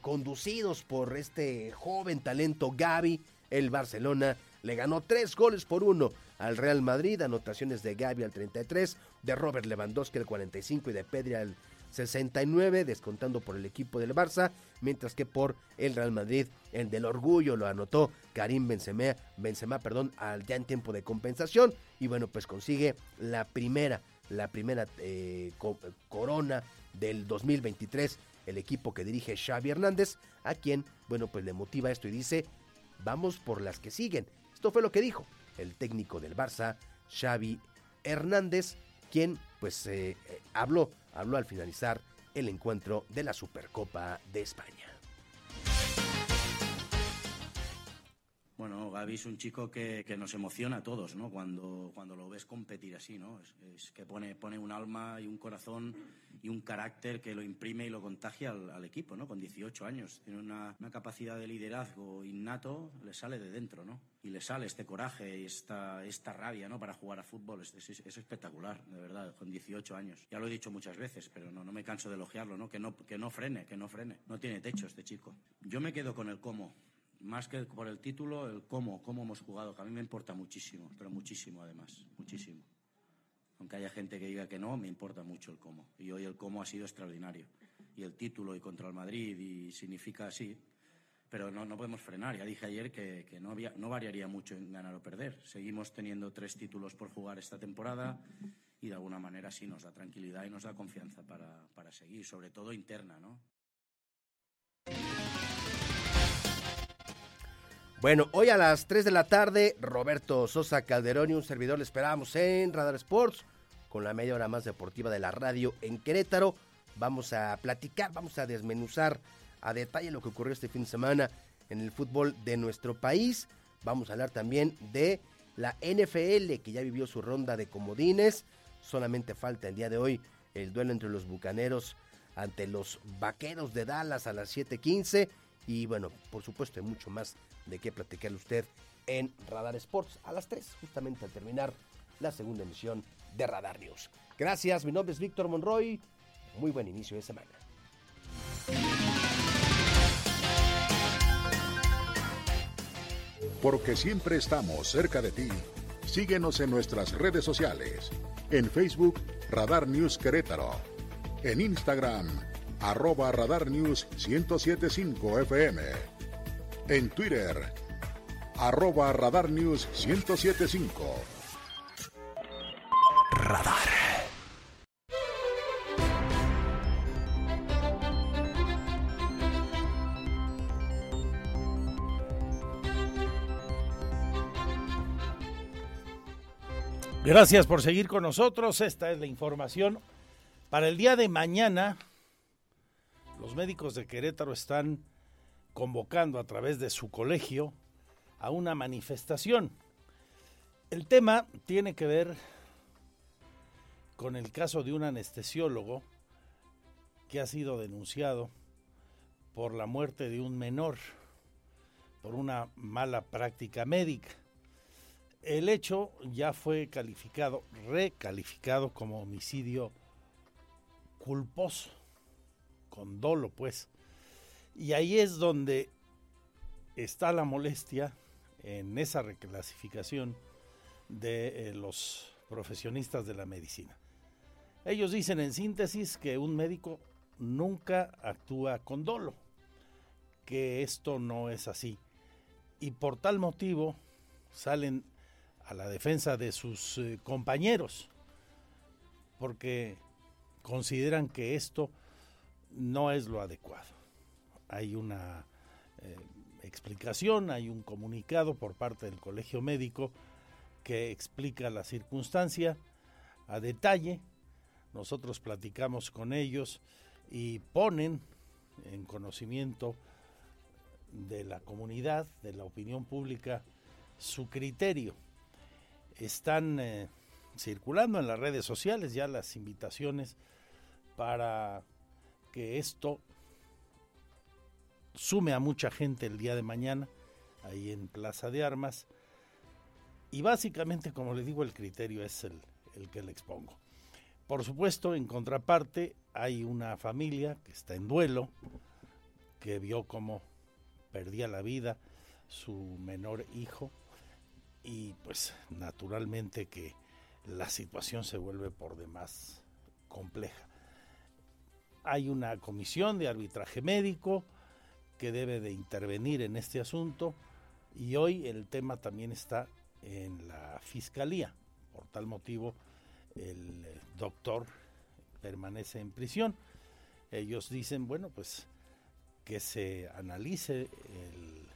conducidos por este joven talento Gaby, el Barcelona le ganó tres goles por uno al Real Madrid, anotaciones de Gaby al 33, de Robert Lewandowski al 45 y de Pedri al 69, descontando por el equipo del Barça, mientras que por el Real Madrid, el del orgullo lo anotó Karim Benzema, Benzema perdón, ya en tiempo de compensación, y bueno, pues consigue la primera, la primera eh, corona del 2023, el equipo que dirige Xavi Hernández, a quien, bueno, pues le motiva esto y dice, vamos por las que siguen. Esto fue lo que dijo el técnico del Barça, Xavi Hernández, quien pues eh, eh, habló habló al finalizar el encuentro de la Supercopa de España. Gaby es un chico que, nos emociona a todos, ¿no? Cuando, cuando lo ves competir así, ¿no? Es, que pone, pone un alma y un corazón y un carácter que lo imprime y lo contagia al, equipo, ¿no? Con 18 años. Tiene una, capacidad de liderazgo innato, le sale de dentro, ¿no? Y le sale este coraje y esta, esta rabia, ¿no? Para jugar a fútbol. Es, es, espectacular, de verdad, con 18 años. Ya lo he dicho muchas veces, pero no, no me canso de elogiarlo, ¿no? Que, ¿no? que no frene, que no frene. No tiene techo este chico. Yo me quedo con el cómo más que por el título, el cómo, cómo hemos jugado, que a mí me importa muchísimo, pero muchísimo además, muchísimo. Aunque haya gente que diga que no, me importa mucho el cómo. Y hoy el cómo ha sido extraordinario. Y el título y contra el Madrid y significa así. Pero no, no podemos frenar. Ya dije ayer que, que no, había, no variaría mucho en ganar o perder. Seguimos teniendo tres títulos por jugar esta temporada y de alguna manera sí nos da tranquilidad y nos da confianza para, para seguir, sobre todo interna, ¿no? Bueno, hoy a las 3 de la tarde, Roberto Sosa Calderón y un servidor le esperamos en Radar Sports con la media hora más deportiva de la radio en Querétaro. vamos a platicar, vamos a desmenuzar a detalle lo que ocurrió este fin de semana en el fútbol de nuestro país. Vamos a hablar también de la NFL que ya vivió su ronda de comodines. Solamente falta el día de hoy el duelo entre los Bucaneros ante los Vaqueros de Dallas a las 7:15 y bueno, por supuesto hay mucho más de qué platicarle usted en Radar Sports a las 3, justamente al terminar la segunda emisión de Radar News. Gracias, mi nombre es Víctor Monroy. Muy buen inicio de semana. Porque siempre estamos cerca de ti. Síguenos en nuestras redes sociales. En Facebook, Radar News Querétaro. En Instagram, arroba Radar News 1075 FM. En Twitter, arroba Radar News 1075. Radar. Gracias por seguir con nosotros. Esta es la información. Para el día de mañana, los médicos de Querétaro están convocando a través de su colegio a una manifestación. El tema tiene que ver con el caso de un anestesiólogo que ha sido denunciado por la muerte de un menor por una mala práctica médica. El hecho ya fue calificado, recalificado como homicidio culposo, con dolo pues. Y ahí es donde está la molestia en esa reclasificación de eh, los profesionistas de la medicina. Ellos dicen en síntesis que un médico nunca actúa con dolo, que esto no es así. Y por tal motivo salen a la defensa de sus eh, compañeros, porque consideran que esto no es lo adecuado. Hay una eh, explicación, hay un comunicado por parte del Colegio Médico que explica la circunstancia a detalle. Nosotros platicamos con ellos y ponen en conocimiento de la comunidad, de la opinión pública, su criterio. Están eh, circulando en las redes sociales ya las invitaciones para que esto sume a mucha gente el día de mañana ahí en Plaza de Armas. Y básicamente, como le digo, el criterio es el, el que le expongo. Por supuesto, en contraparte, hay una familia que está en duelo, que vio cómo perdía la vida su menor hijo y pues naturalmente que la situación se vuelve por demás compleja. Hay una comisión de arbitraje médico que debe de intervenir en este asunto y hoy el tema también está en la fiscalía. Por tal motivo, el doctor permanece en prisión. Ellos dicen, bueno, pues que se analice el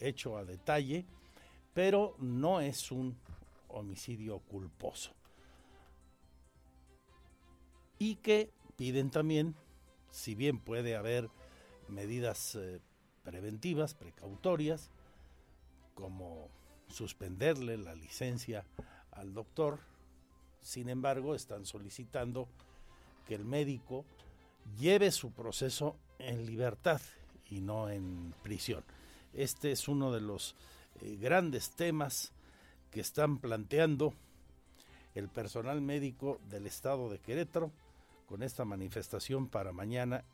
hecho a detalle, pero no es un homicidio culposo. Y que piden también si bien puede haber medidas eh, preventivas, precautorias, como suspenderle la licencia al doctor, sin embargo están solicitando que el médico lleve su proceso en libertad y no en prisión. Este es uno de los eh, grandes temas que están planteando el personal médico del estado de Querétaro con esta manifestación para mañana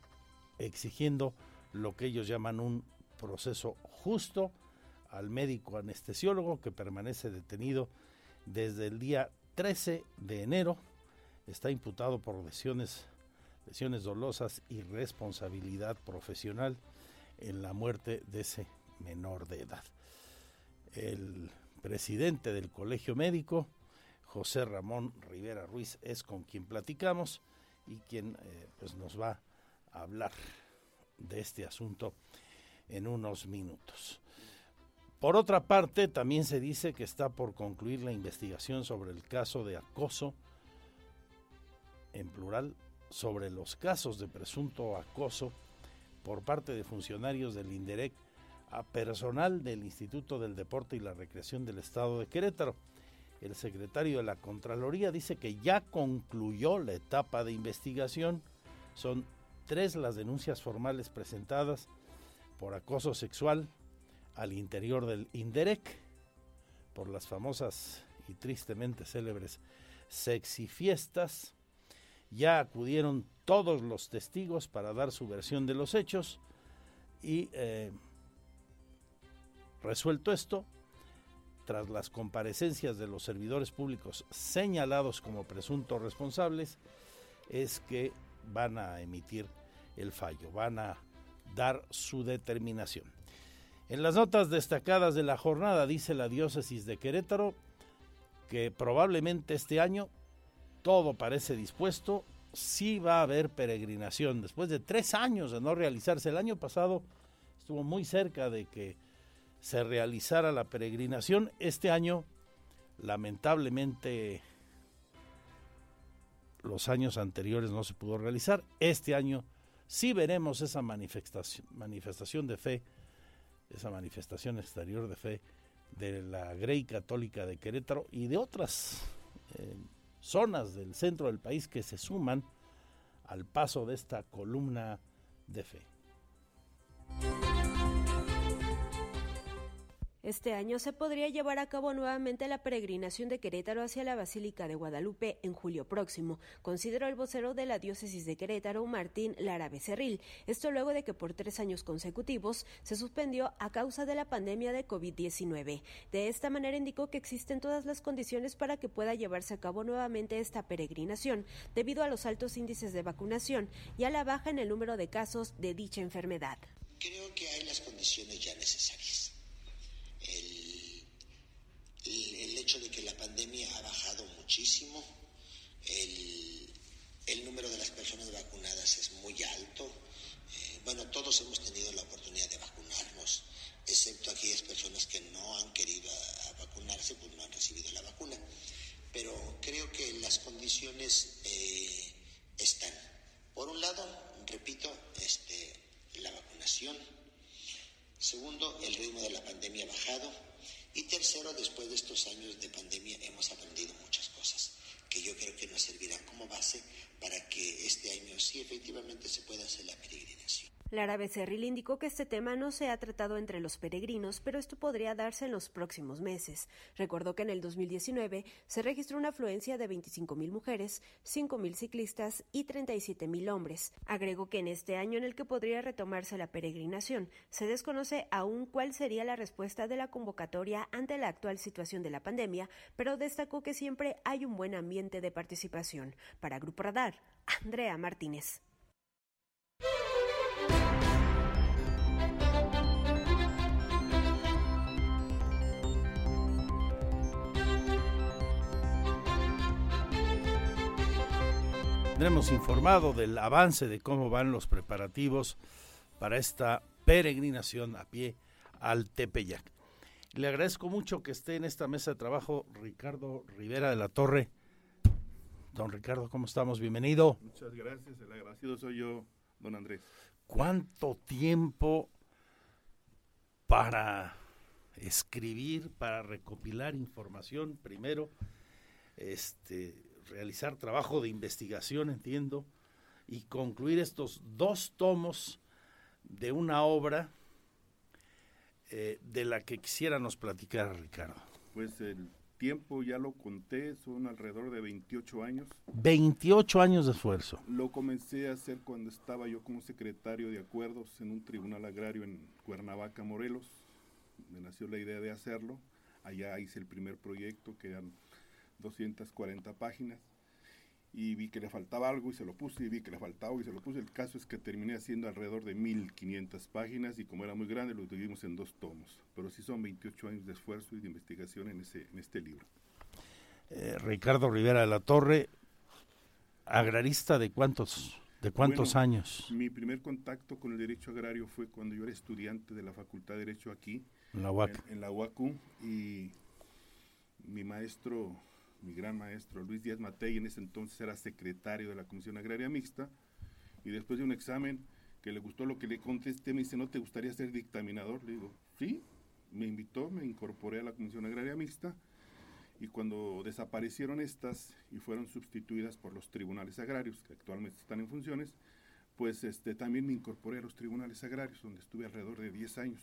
exigiendo lo que ellos llaman un proceso justo al médico anestesiólogo que permanece detenido desde el día 13 de enero. Está imputado por lesiones, lesiones dolosas y responsabilidad profesional en la muerte de ese menor de edad. El presidente del Colegio Médico, José Ramón Rivera Ruiz, es con quien platicamos y quien eh, pues nos va a hablar de este asunto en unos minutos. Por otra parte, también se dice que está por concluir la investigación sobre el caso de acoso, en plural, sobre los casos de presunto acoso por parte de funcionarios del INDEREC a personal del Instituto del Deporte y la Recreación del Estado de Querétaro. El secretario de la Contraloría dice que ya concluyó la etapa de investigación. Son tres las denuncias formales presentadas por acoso sexual al interior del INDEREC por las famosas y tristemente célebres sexy fiestas. Ya acudieron todos los testigos para dar su versión de los hechos y eh, resuelto esto, tras las comparecencias de los servidores públicos señalados como presuntos responsables, es que van a emitir el fallo, van a dar su determinación. En las notas destacadas de la jornada dice la diócesis de Querétaro que probablemente este año todo parece dispuesto, sí va a haber peregrinación. Después de tres años de no realizarse, el año pasado estuvo muy cerca de que se realizara la peregrinación. Este año, lamentablemente, los años anteriores no se pudo realizar. Este año sí veremos esa manifestación, manifestación de fe, esa manifestación exterior de fe de la Grey Católica de Querétaro y de otras eh, zonas del centro del país que se suman al paso de esta columna de fe. Este año se podría llevar a cabo nuevamente la peregrinación de Querétaro hacia la Basílica de Guadalupe en julio próximo, consideró el vocero de la diócesis de Querétaro, Martín Lara Becerril. Esto luego de que por tres años consecutivos se suspendió a causa de la pandemia de COVID-19. De esta manera indicó que existen todas las condiciones para que pueda llevarse a cabo nuevamente esta peregrinación, debido a los altos índices de vacunación y a la baja en el número de casos de dicha enfermedad. Creo que hay las condiciones ya necesarias el, hecho de que la pandemia ha bajado muchísimo, el, el número de las personas vacunadas es muy alto. Eh, bueno, todos hemos tenido la oportunidad de vacunarnos, excepto aquellas personas que no han querido vacunarse, pues no han recibido la vacuna. Pero creo que las condiciones eh, están. Por un lado, repito, este, la vacunación. Segundo, el ritmo de la pandemia ha bajado. Y tercero, después de estos años de pandemia hemos aprendido muchas cosas que yo creo que nos servirán como base para que este año sí efectivamente se pueda hacer la peregrinación. Lara Becerril indicó que este tema no se ha tratado entre los peregrinos, pero esto podría darse en los próximos meses. Recordó que en el 2019 se registró una afluencia de 25.000 mujeres, 5.000 ciclistas y 37.000 hombres. Agregó que en este año en el que podría retomarse la peregrinación, se desconoce aún cuál sería la respuesta de la convocatoria ante la actual situación de la pandemia, pero destacó que siempre hay un buen ambiente de participación. Para Grupo Radar, Andrea Martínez. Tendremos informado del avance de cómo van los preparativos para esta peregrinación a pie al Tepeyac. Le agradezco mucho que esté en esta mesa de trabajo Ricardo Rivera de la Torre. Don Ricardo, ¿cómo estamos? Bienvenido. Muchas gracias, el agradecido soy yo, don Andrés. ¿Cuánto tiempo para escribir, para recopilar información primero? Este, realizar trabajo de investigación, entiendo, y concluir estos dos tomos de una obra eh, de la que quisiera nos platicar, Ricardo. Pues el tiempo ya lo conté, son alrededor de 28 años. 28 años de esfuerzo. Lo comencé a hacer cuando estaba yo como secretario de acuerdos en un tribunal agrario en Cuernavaca, Morelos. Me nació la idea de hacerlo. Allá hice el primer proyecto, que eran 240 páginas y vi que le faltaba algo y se lo puse y vi que le faltaba algo y se lo puse. El caso es que terminé haciendo alrededor de 1500 páginas y como era muy grande lo dividimos en dos tomos. Pero sí son 28 años de esfuerzo y de investigación en, ese, en este libro. Eh, Ricardo Rivera de la Torre, agrarista de cuántos, de cuántos años? Mi primer contacto con el derecho agrario fue cuando yo era estudiante de la Facultad de Derecho aquí. En la UAC. En, en la UACU y mi maestro mi gran maestro Luis Díaz Matei, en ese entonces era secretario de la Comisión Agraria Mixta, y después de un examen que le gustó lo que le contesté, me dice, ¿no te gustaría ser dictaminador? Le digo, sí, me invitó, me incorporé a la Comisión Agraria Mixta, y cuando desaparecieron estas y fueron sustituidas por los tribunales agrarios, que actualmente están en funciones, pues este, también me incorporé a los tribunales agrarios, donde estuve alrededor de 10 años,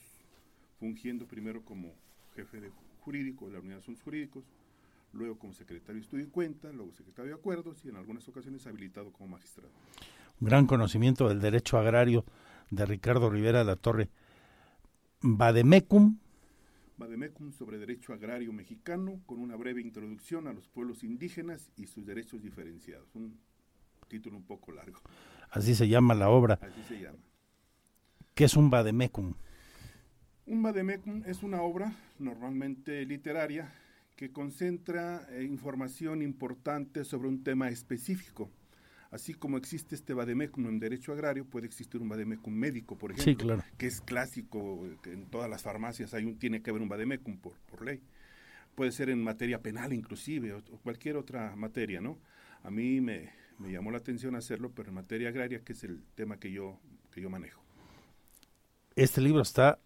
fungiendo primero como jefe de jurídico de la Unidad de Asuntos Jurídicos, luego como secretario de Estudio y Cuenta, luego secretario de Acuerdos y en algunas ocasiones habilitado como magistrado. Un gran conocimiento del derecho agrario de Ricardo Rivera de la Torre. Bademecum. Bademecum sobre derecho agrario mexicano, con una breve introducción a los pueblos indígenas y sus derechos diferenciados. Un título un poco largo. Así se llama la obra. Así se llama. ¿Qué es un Bademecum? Un Bademecum es una obra normalmente literaria que concentra eh, información importante sobre un tema específico. Así como existe este vademecum en derecho agrario, puede existir un vademecum médico, por ejemplo, que es clásico, que en todas las farmacias hay un, tiene que haber un vademecum por, por ley. Puede ser en materia penal inclusive, o, cualquier otra materia, ¿no? A mí me, me, llamó la atención hacerlo, pero en materia agraria, que es el tema que yo, que yo manejo. Este libro está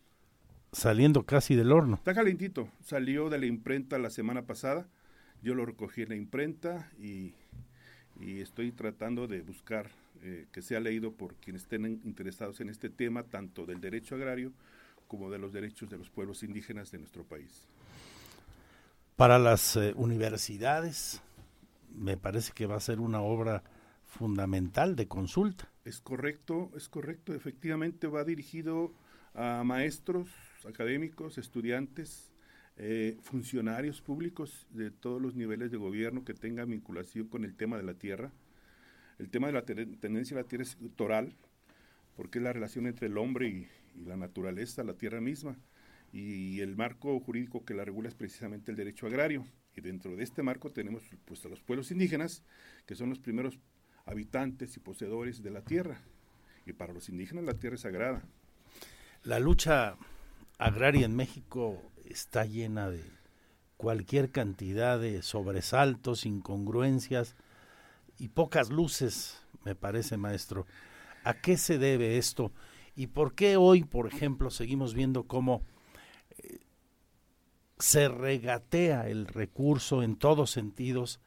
saliendo casi del horno. Está calentito, salió de la imprenta la semana pasada, yo lo recogí en la imprenta y, y estoy tratando de buscar eh, que sea leído por quienes estén interesados en este tema, tanto del derecho agrario como de los derechos de los pueblos indígenas de nuestro país. Para las eh, universidades, me parece que va a ser una obra fundamental de consulta. Es correcto, es correcto. Efectivamente va dirigido a maestros, académicos, estudiantes, eh, funcionarios públicos de todos los niveles de gobierno que tengan vinculación con el tema de la tierra. El tema de la tendencia a la tierra es toral, porque es la relación entre el hombre y, la naturaleza, la tierra misma. Y, el marco jurídico que la regula es precisamente el derecho agrario. Y dentro de este marco tenemos pues, a los pueblos indígenas, que son los primeros habitantes y poseedores de la tierra. Y para los indígenas la tierra es sagrada. La lucha agraria en México está llena de cualquier cantidad de sobresaltos, incongruencias y pocas luces, me parece, maestro. ¿A qué se debe esto? ¿Y por qué hoy, por ejemplo, seguimos viendo cómo eh, se regatea el recurso en todos sentidos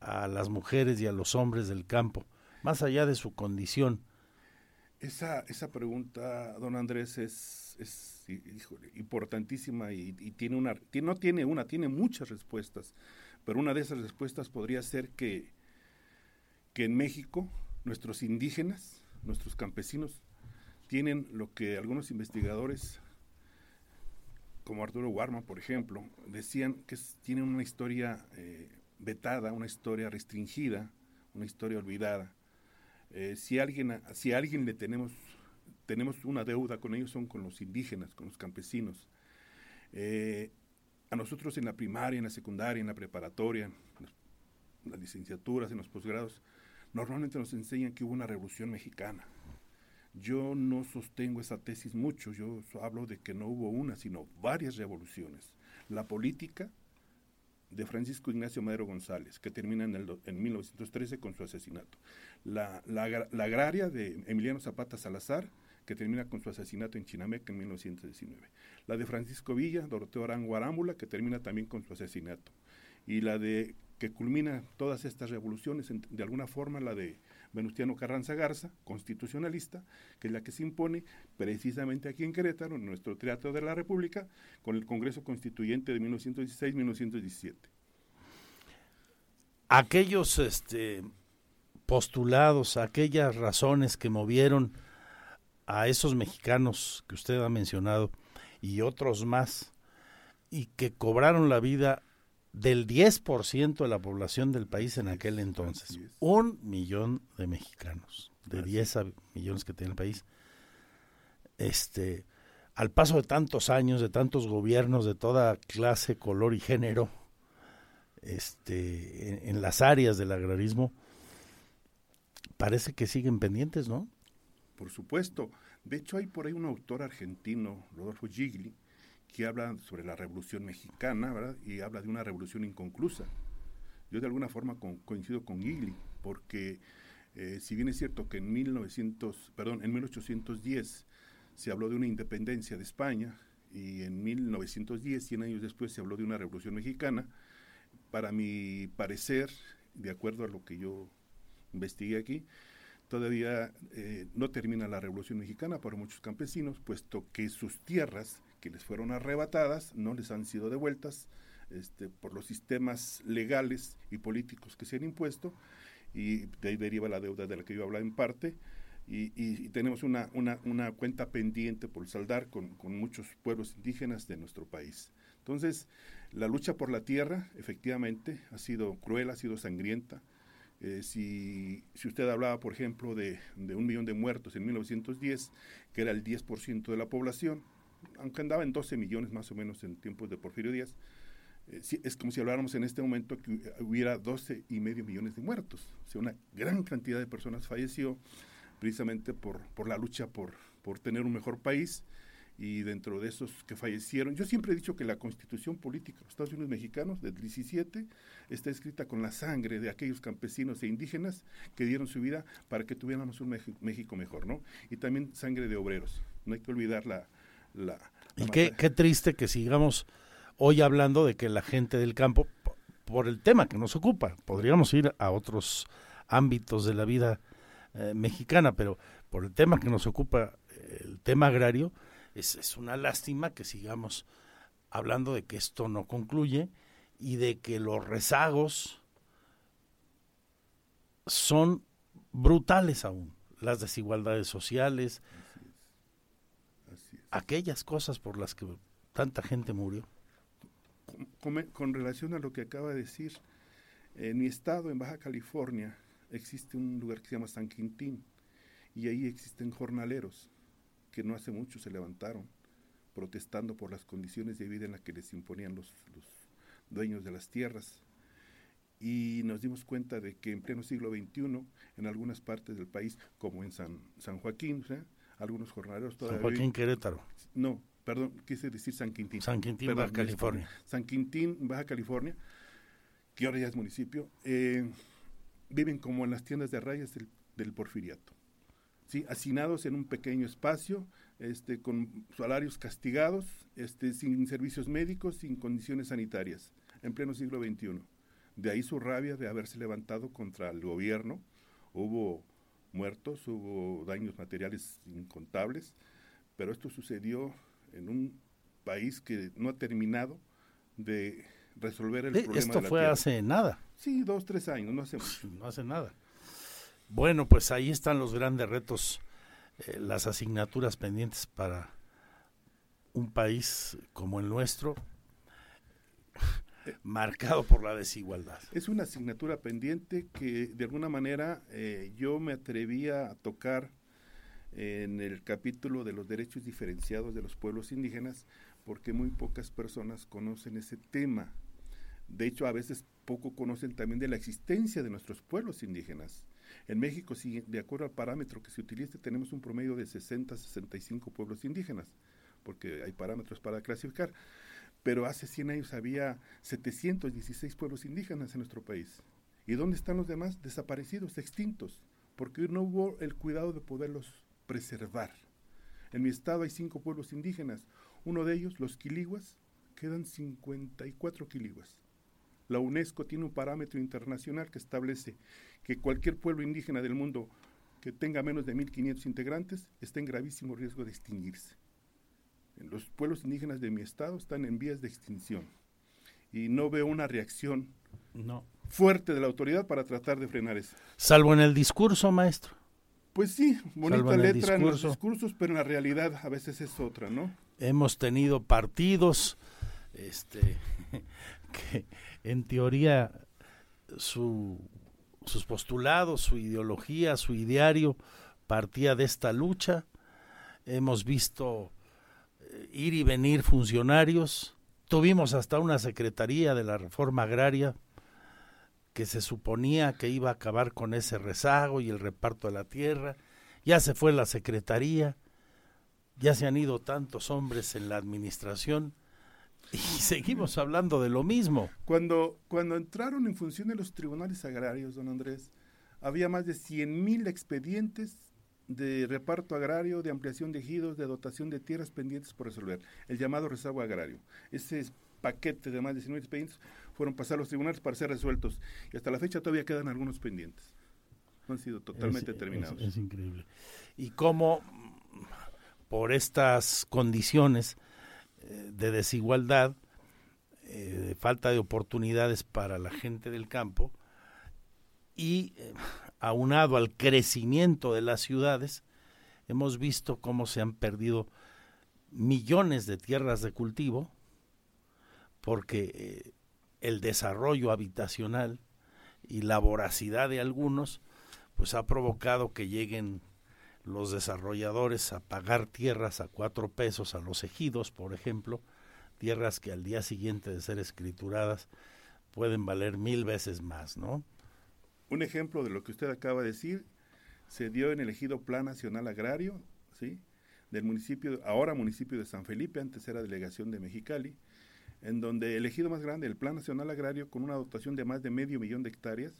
a las mujeres y a los hombres del campo, más allá de su condición? Esa, esa pregunta, don Andrés, es, es importantísima y, tiene una, no tiene una, tiene muchas respuestas, pero una de esas respuestas podría ser que, que en México nuestros indígenas, nuestros campesinos, tienen lo que algunos investigadores, como Arturo Warman, por ejemplo, decían que tienen una historia eh, vetada, una historia restringida, una historia olvidada. Eh, si, alguien, si a alguien le tenemos, tenemos una deuda con ellos, son con los indígenas, con los campesinos. Eh, a nosotros en la primaria, en la secundaria, en la preparatoria, en las licenciaturas, en los posgrados, normalmente nos enseñan que hubo una revolución mexicana. Yo no sostengo esa tesis mucho, yo hablo de que no hubo una, sino varias revoluciones. La política de Francisco Ignacio Madero González, que termina en, el, en 1913 con su asesinato. La, la, agraria de Emiliano Zapata Salazar, que termina con su asesinato en Chinameca en 1919. La de Francisco Villa, Doroteo Arango Arámbula, que termina también con su asesinato. Y la de que culmina todas estas revoluciones, de alguna forma la de Venustiano Carranza Garza, constitucionalista, que es la que se impone precisamente aquí en Querétaro, en nuestro Teatro de la República, con el Congreso Constituyente de 1916-1917. Aquellos este, postulados, aquellas razones que movieron a esos mexicanos que usted ha mencionado y otros más, y que cobraron la vida del 10% de la población del país en aquel entonces. Un millón de mexicanos, de 10 millones que tiene el país. Este, al paso de tantos años, de tantos gobiernos de toda clase, color y género, este, en, las áreas del agrarismo, parece que siguen pendientes, ¿no? Por supuesto. De hecho, hay por ahí un autor argentino, Rodolfo Gigli, que habla sobre la revolución mexicana. Y habla de una revolución inconclusa. Yo de alguna forma coincido con Gigli, porque eh, si bien es cierto que en 1900, perdón, en 1810 se habló de una independencia de España y en 1910, 100 años después, se habló de una revolución mexicana, para mi parecer, de acuerdo a lo que yo investigué aquí, todavía eh, no termina la revolución mexicana para muchos campesinos, puesto que sus tierras que les fueron arrebatadas no les han sido devueltas este, por los sistemas legales y políticos que se han impuesto y de ahí deriva la deuda de la que yo hablaba en parte. Y, tenemos una, una, una, cuenta pendiente por saldar con, con, muchos pueblos indígenas de nuestro país. Entonces, la lucha por la tierra, efectivamente, ha sido cruel, ha sido sangrienta. Eh, si, si, usted hablaba, por ejemplo, de, de, un millón de muertos en 1910, que era el 10% de la población, aunque andaba en 12 millones más o menos en tiempos de Porfirio Díaz, eh, es como si habláramos en este momento que hubiera 12 y medio millones de muertos. O sea, una gran cantidad de personas falleció precisamente por, por la lucha por, por tener un mejor país y dentro de esos que fallecieron, yo siempre he dicho que la constitución política de los Estados Unidos mexicanos del 17 está escrita con la sangre de aquellos campesinos e indígenas que dieron su vida para que tuviéramos un México mejor, ¿no? Y también sangre de obreros. No hay que olvidar la... la, y qué, qué triste que sigamos hoy hablando de que la gente del campo, por el tema que nos ocupa, podríamos ir a otros ámbitos de la vida eh, mexicana, pero por el tema que nos ocupa, el tema agrario, es, es una lástima que sigamos hablando de que esto no concluye y de que los rezagos son brutales aún, las desigualdades sociales, aquellas cosas por las que tanta gente murió. Con, relación a lo que acaba de decir, en mi estado, en Baja California, existe un lugar que se llama San Quintín y ahí existen jornaleros que no hace mucho se levantaron protestando por las condiciones de vida en las que les imponían los, dueños de las tierras. Y nos dimos cuenta de que en pleno siglo XXI, en algunas partes del país, como en San, San Joaquín, algunos jornaleros todavía... San Joaquín Querétaro. No, perdón, quise decir San Quintín. San Quintín, Baja California. San Quintín, Baja California, que ahora ya es municipio, eh, viven como en las tiendas de rayas del, porfiriato. ¿Sí? hacinados en un pequeño espacio, este, con salarios castigados, este, sin servicios médicos, sin condiciones sanitarias, en pleno siglo XXI. De ahí su rabia de haberse levantado contra el gobierno. Hubo muertos, hubo daños materiales incontables, pero esto sucedió en un país que no ha terminado de resolver el problema. Esto fue hace nada. Sí, dos, tres años, no hace (laughs) No hace nada. Bueno, pues ahí están los grandes retos, eh, las asignaturas pendientes para un país como el nuestro, (laughs) marcado por la desigualdad. Es una asignatura pendiente que de alguna manera eh, yo me atrevía a tocar en el capítulo de los derechos diferenciados de los pueblos indígenas, porque muy pocas personas conocen ese tema. De hecho, a veces poco conocen también de la existencia de nuestros pueblos indígenas. En México, de acuerdo al parámetro que se utilice, tenemos un promedio de 60, 65 pueblos indígenas, porque hay parámetros para clasificar. Pero hace 100 años había 716 pueblos indígenas en nuestro país. ¿Y dónde están los demás? Desaparecidos, extintos, porque no hubo el cuidado de poderlos preservar. En mi estado hay cinco pueblos indígenas. Uno de ellos, los quiliguas, quedan 54 quiliguas. La UNESCO tiene un parámetro internacional que establece que cualquier pueblo indígena del mundo que tenga menos de 1.500 integrantes está en gravísimo riesgo de extinguirse. Los pueblos indígenas de mi estado están en vías de extinción y no veo una reacción no. fuerte de la autoridad para tratar de frenar eso. Salvo en el discurso, maestro. Pues sí, bonita letra en los discursos, pero en la realidad a veces es otra, ¿no? Hemos tenido partidos este, (laughs) que en teoría su, sus postulados, su ideología, su ideario partía de esta lucha. Hemos visto eh, ir y venir funcionarios. Tuvimos hasta una secretaría de la reforma agraria que se suponía que iba a acabar con ese rezago y el reparto de la tierra. Ya se fue la secretaría, ya se han ido tantos hombres en la administración Y seguimos hablando de lo mismo. Cuando, cuando entraron en función de los tribunales agrarios, don Andrés, había más de 100 mil expedientes de reparto agrario, de ampliación de ejidos, de dotación de tierras pendientes por resolver, el llamado rezago agrario. Ese paquete de más de 100 mil expedientes fueron pasados a los tribunales para ser resueltos y hasta la fecha todavía quedan algunos pendientes. No han sido totalmente terminados. Es, increíble. Y cómo por estas condiciones de desigualdad, eh, de falta de oportunidades para la gente del campo y eh, aunado al crecimiento de las ciudades, hemos visto cómo se han perdido millones de tierras de cultivo porque el desarrollo habitacional y la voracidad de algunos pues ha provocado que lleguen los desarrolladores a pagar tierras a cuatro pesos a los ejidos, por ejemplo, tierras que al día siguiente de ser escrituradas pueden valer mil veces más, ¿no? Un ejemplo de lo que usted acaba de decir se dio en el ejido Plan Nacional Agrario, ¿sí? Del municipio, ahora municipio de San Felipe, antes era delegación de Mexicali, en donde el ejido más grande, el Plan Nacional Agrario, con una dotación de más de medio millón de hectáreas,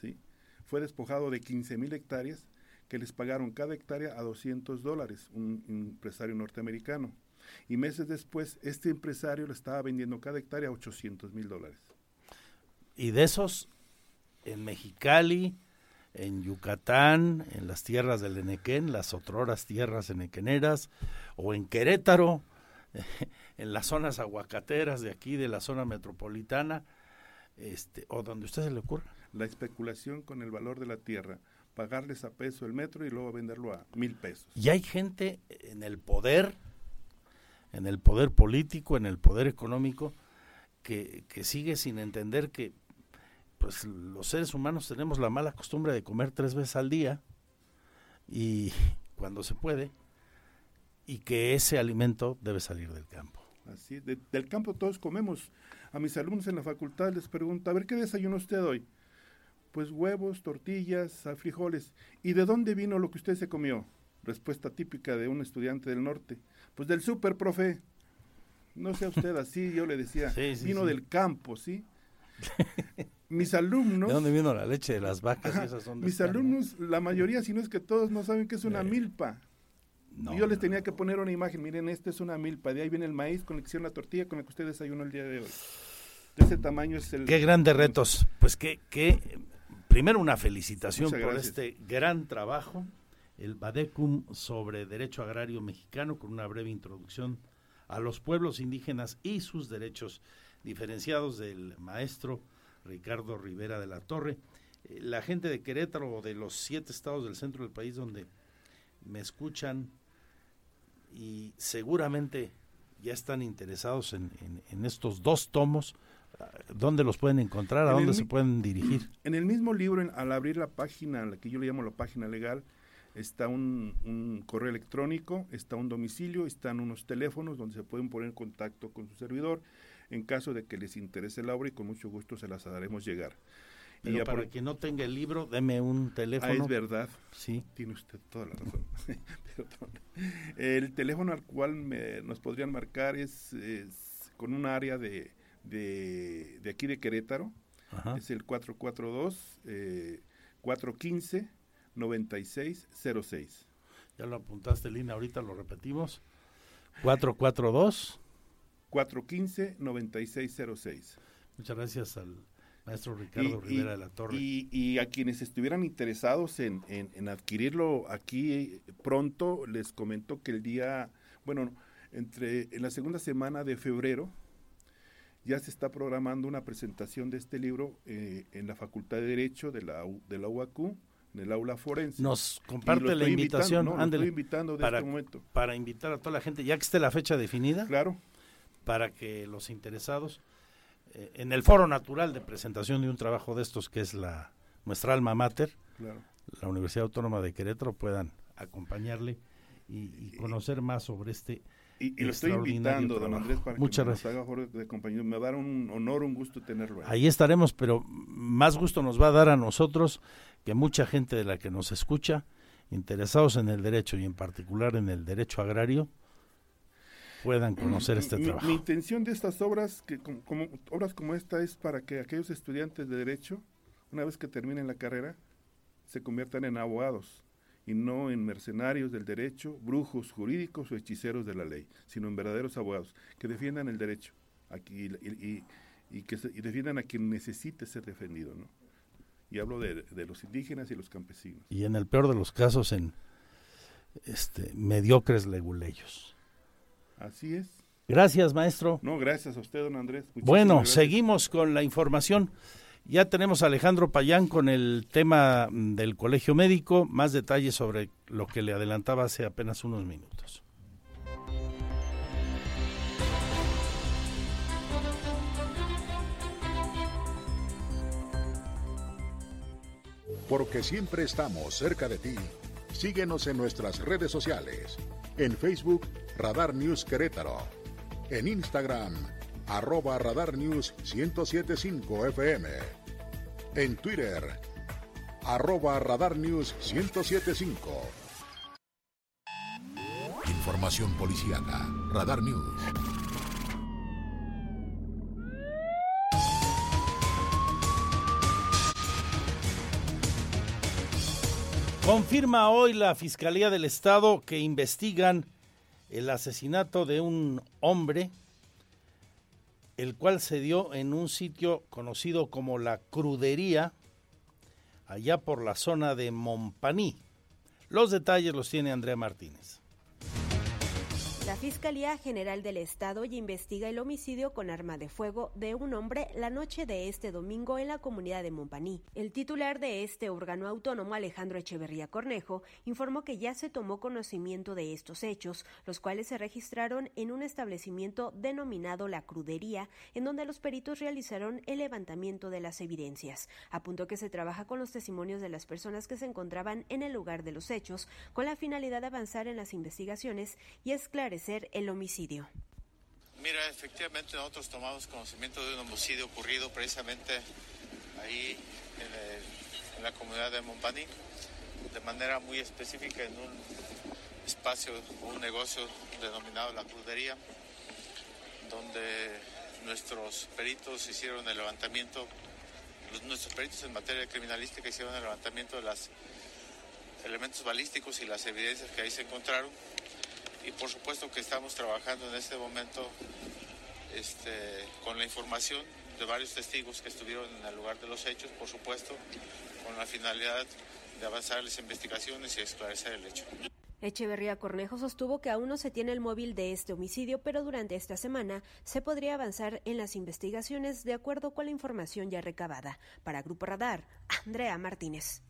¿sí? fue despojado de 15 mil hectáreas que les pagaron cada hectárea a 200 dólares, un, empresario norteamericano. Y meses después, este empresario le estaba vendiendo cada hectárea a 800 mil dólares. Y de esos, en Mexicali, en Yucatán, en las tierras del Enequén, las otroras tierras enequeneras, o en Querétaro, (laughs) en las zonas aguacateras de aquí, de la zona metropolitana, este, o donde usted se le ocurra la especulación con el valor de la tierra, pagarles a peso el metro y luego venderlo a mil pesos. Y hay gente en el poder, en el poder político, en el poder económico, que, que sigue sin entender que pues los seres humanos tenemos la mala costumbre de comer tres veces al día y (laughs) cuando se puede y que ese alimento debe salir del campo. Así, del campo todos comemos. A mis alumnos en la facultad les pregunto, a ver, ¿qué desayuno usted hoy? Pues huevos, tortillas, frijoles. ¿Y de dónde vino lo que usted se comió? Respuesta típica de un estudiante del norte. Pues del súper, profe. No sea usted así, yo le decía. (laughs) vino del campo, ¿sí? mis alumnos... ¿De dónde vino la leche de las vacas? mis alumnos, la mayoría, si no es que todos, no saben qué es una milpa. y yo les tenía que poner una imagen. Miren, esta es una milpa. De ahí viene el maíz con la la tortilla con la que usted desayunó el día de hoy. De ese tamaño es el... Qué grandes retos. Pues qué, qué primero una felicitación por este gran trabajo, el Badecum sobre Derecho Agrario Mexicano, con una breve introducción a los pueblos indígenas y sus derechos diferenciados del maestro Ricardo Rivera de la Torre. Eh, la gente de Querétaro o de los siete estados del centro del país donde me escuchan y seguramente ya están interesados en estos dos tomos, ¿Dónde los pueden encontrar? ¿A dónde se pueden dirigir? (clears throat) En el mismo libro, al abrir la página, la que yo le llamo la página legal, está un, correo electrónico, está un domicilio, están unos teléfonos donde se pueden poner en contacto con su servidor en caso de que les interese la obra y con mucho gusto se las haremos llegar. y para quien no tenga el libro, deme un teléfono. Ah, es verdad. Sí. Tiene usted toda la razón. (laughs) el teléfono al cual nos podrían marcar es con un área de de, de aquí de Querétaro. Es el 442 eh, 415 9606. Ya lo apuntaste, Lina, ahorita lo repetimos. 442 415 9606. Muchas gracias al maestro Ricardo Rivera de la Torre. Y, y, a quienes estuvieran interesados en, en, en, adquirirlo aquí pronto, les comento que el día, bueno, entre en la segunda semana de febrero, ya se está programando una presentación de este libro eh, en la Facultad de Derecho de la, de la UAQ, en el aula forense. Nos comparte la invitación, no, estoy invitando de para, este momento. Para invitar a toda la gente, ya que esté la fecha definida. Claro. Para que los interesados, eh, en el foro natural de presentación de un trabajo de estos, que es la nuestra alma mater, la Universidad Autónoma de Querétaro, puedan acompañarle y conocer más sobre este y, lo estoy invitando, don Andrés, para Muchas que nos haga de compañía. Me va a dar un honor, un gusto tenerlo ahí. Ahí estaremos, pero más gusto nos va a dar a nosotros que mucha gente de la que nos escucha, interesados en el derecho y en particular en el derecho agrario, puedan conocer este mi, trabajo. Mi intención de estas obras, que como, obras como esta, es para que aquellos estudiantes de derecho, una vez que terminen la carrera, se conviertan en abogados y no en mercenarios del derecho, brujos jurídicos o hechiceros de la ley, sino en verdaderos abogados que defiendan el derecho aquí, y, y, que y defiendan a quien necesite ser defendido, ¿no? Y hablo de, de, los indígenas y los campesinos. Y en el peor de los casos en este mediocres leguleyos. Así es. Gracias, maestro. No, gracias a usted, don Andrés. Muchísimas bueno, gracias. seguimos con la información. Ya tenemos a Alejandro Payán con el tema del colegio médico, más detalles sobre lo que le adelantaba hace apenas unos minutos. Porque siempre estamos cerca de ti. Síguenos en nuestras redes sociales. En Facebook, Radar News Querétaro. En Instagram, arroba Radar News 1075 FM. En Twitter, arroba Radar News 1075. Información policíaca. Radar News. Confirma hoy la Fiscalía del Estado que investigan el asesinato de un hombre, el cual se dio en un sitio conocido como la Crudería, allá por la zona de Montpaní. Los detalles los tiene Andrea Martínez. La Fiscalía General del Estado ya investiga el homicidio con arma de fuego de un hombre la noche de este domingo en la comunidad de Montpaní. El titular de este órgano autónomo, Alejandro Echeverría Cornejo, informó que ya se tomó conocimiento de estos hechos, los cuales se registraron en un establecimiento denominado La Crudería, en donde los peritos realizaron el levantamiento de las evidencias. Apuntó que se trabaja con los testimonios de las personas que se encontraban en el lugar de los hechos, con la finalidad de avanzar en las investigaciones y esclarecer el homicidio. Mira, efectivamente nosotros tomamos conocimiento de un homicidio ocurrido precisamente ahí en, la comunidad de Montpaní, de manera muy específica en un espacio, un negocio denominado La Crudería, donde nuestros peritos hicieron el levantamiento, nuestros peritos en materia criminalística hicieron el levantamiento de los elementos balísticos y las evidencias que ahí se encontraron y por supuesto que estamos trabajando en este momento este, con la información de varios testigos que estuvieron en el lugar de los hechos, por supuesto, con la finalidad de avanzar las investigaciones y esclarecer el hecho. Echeverría Cornejo sostuvo que aún no se tiene el móvil de este homicidio, pero durante esta semana se podría avanzar en las investigaciones de acuerdo con la información ya recabada. Para Grupo Radar, Andrea Martínez.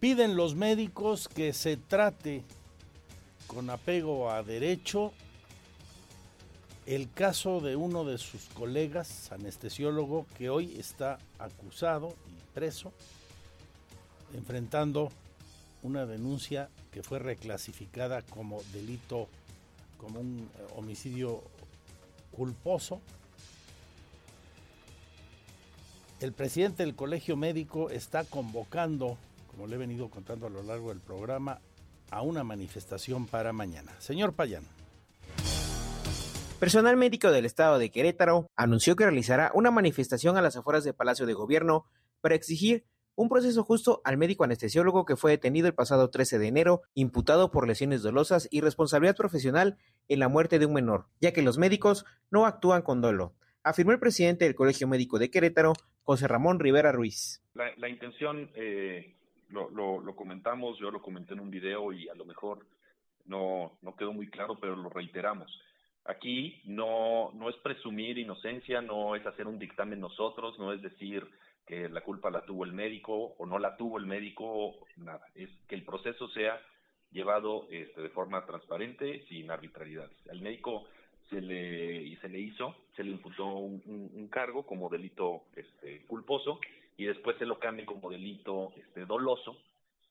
Piden los médicos que se trate con apego a derecho el caso de uno de sus colegas, anestesiólogo, que hoy está acusado y preso, enfrentando una denuncia que fue reclasificada como delito, como un homicidio culposo. El presidente del Colegio Médico está convocando como le he venido contando a lo largo del programa, a una manifestación para mañana. Señor Payán. Personal médico del estado de Querétaro anunció que realizará una manifestación a las afueras del Palacio de Gobierno para exigir un proceso justo al médico anestesiólogo que fue detenido el pasado 13 de enero, imputado por lesiones dolosas y responsabilidad profesional en la muerte de un menor, ya que los médicos no actúan con dolo, afirmó el presidente del Colegio Médico de Querétaro, José Ramón Rivera Ruiz. La, la intención eh, lo, lo, comentamos, yo lo comenté en un video y a lo mejor no, no quedó muy claro, pero lo reiteramos. Aquí no, no es presumir inocencia, no es hacer un dictamen nosotros, no es decir que la culpa la tuvo el médico o no la tuvo el médico, nada. Es que el proceso sea llevado este, de forma transparente, sin arbitrariedades. Al médico se le, se le hizo, se le imputó un, un, un cargo como delito este, culposo y después se lo cambie como delito este, doloso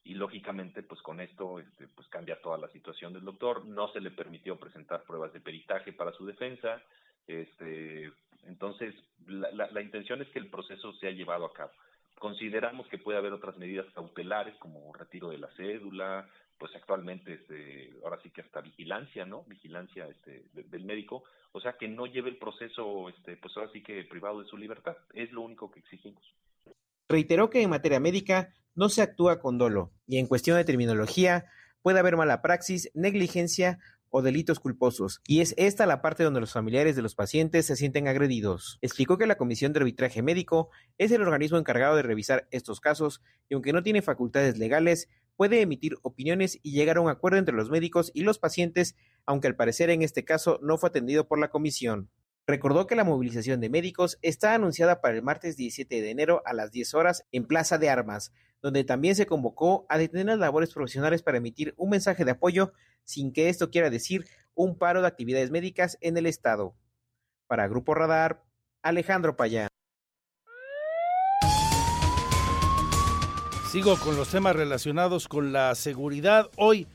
y lógicamente pues con esto este, pues cambia toda la situación del doctor no se le permitió presentar pruebas de peritaje para su defensa este entonces la, la, la intención es que el proceso sea llevado a cabo Consideramos que puede haber otras medidas cautelares como retiro de la cédula, pues actualmente este, ahora sí que hasta vigilancia, ¿no? Vigilancia este, del médico, o sea que no lleve el proceso, este, pues ahora sí que privado de su libertad, es lo único que exigimos. Reiteró que en materia médica no se actúa con dolo y en cuestión de terminología puede haber mala praxis, negligencia o delitos culposos, y es esta la parte donde los familiares de los pacientes se sienten agredidos. Explicó que la Comisión de Arbitraje Médico es el organismo encargado de revisar estos casos y aunque no tiene facultades legales, puede emitir opiniones y llegar a un acuerdo entre los médicos y los pacientes, aunque al parecer en este caso no fue atendido por la comisión. Recordó que la movilización de médicos está anunciada para el martes 17 de enero a las 10 horas en Plaza de Armas, donde también se convocó a detener las labores profesionales para emitir un mensaje de apoyo sin que esto quiera decir un paro de actividades médicas en el Estado. Para Grupo Radar, Alejandro Payán. Sigo con los temas relacionados con la seguridad. Hoy,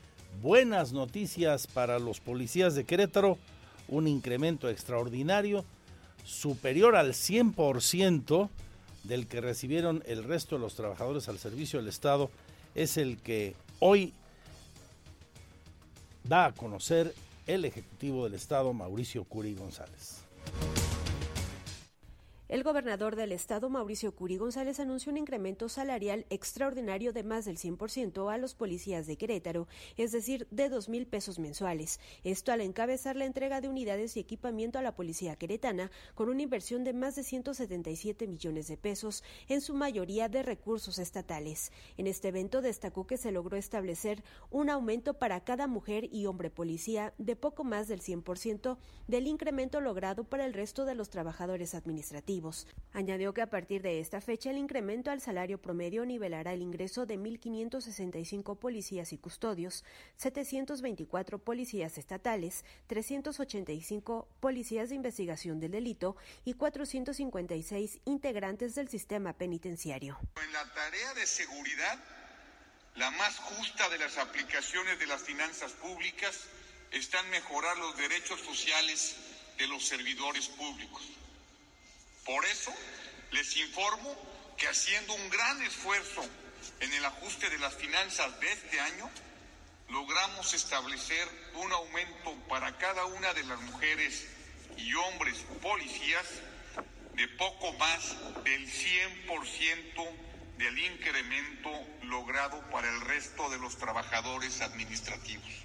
buenas noticias para los policías de Querétaro un incremento extraordinario superior al 100% del que recibieron el resto de los trabajadores al servicio del Estado, es el que hoy da a conocer el Ejecutivo del Estado, Mauricio Curi González. El gobernador del estado, Mauricio Curi González, anunció un incremento salarial extraordinario de más del 100% a los policías de Querétaro, es decir, de dos mil pesos mensuales. Esto al encabezar la entrega de unidades y equipamiento a la policía queretana con una inversión de más de 177 millones de pesos, en su mayoría de recursos estatales. En este evento destacó que se logró establecer un aumento para cada mujer y hombre policía de poco más del 100% del incremento logrado para el resto de los trabajadores administrativos. Añadió que a partir de esta fecha el incremento al salario promedio nivelará el ingreso de 1.565 policías y custodios, 724 policías estatales, 385 policías de investigación del delito y 456 integrantes del sistema penitenciario. En la tarea de seguridad, la más justa de las aplicaciones de las finanzas públicas está en mejorar los derechos sociales de los servidores públicos. Por eso les informo que haciendo un gran esfuerzo en el ajuste de las finanzas de este año, logramos establecer un aumento para cada una de las mujeres y hombres policías de poco más del 100% del incremento logrado para el resto de los trabajadores administrativos.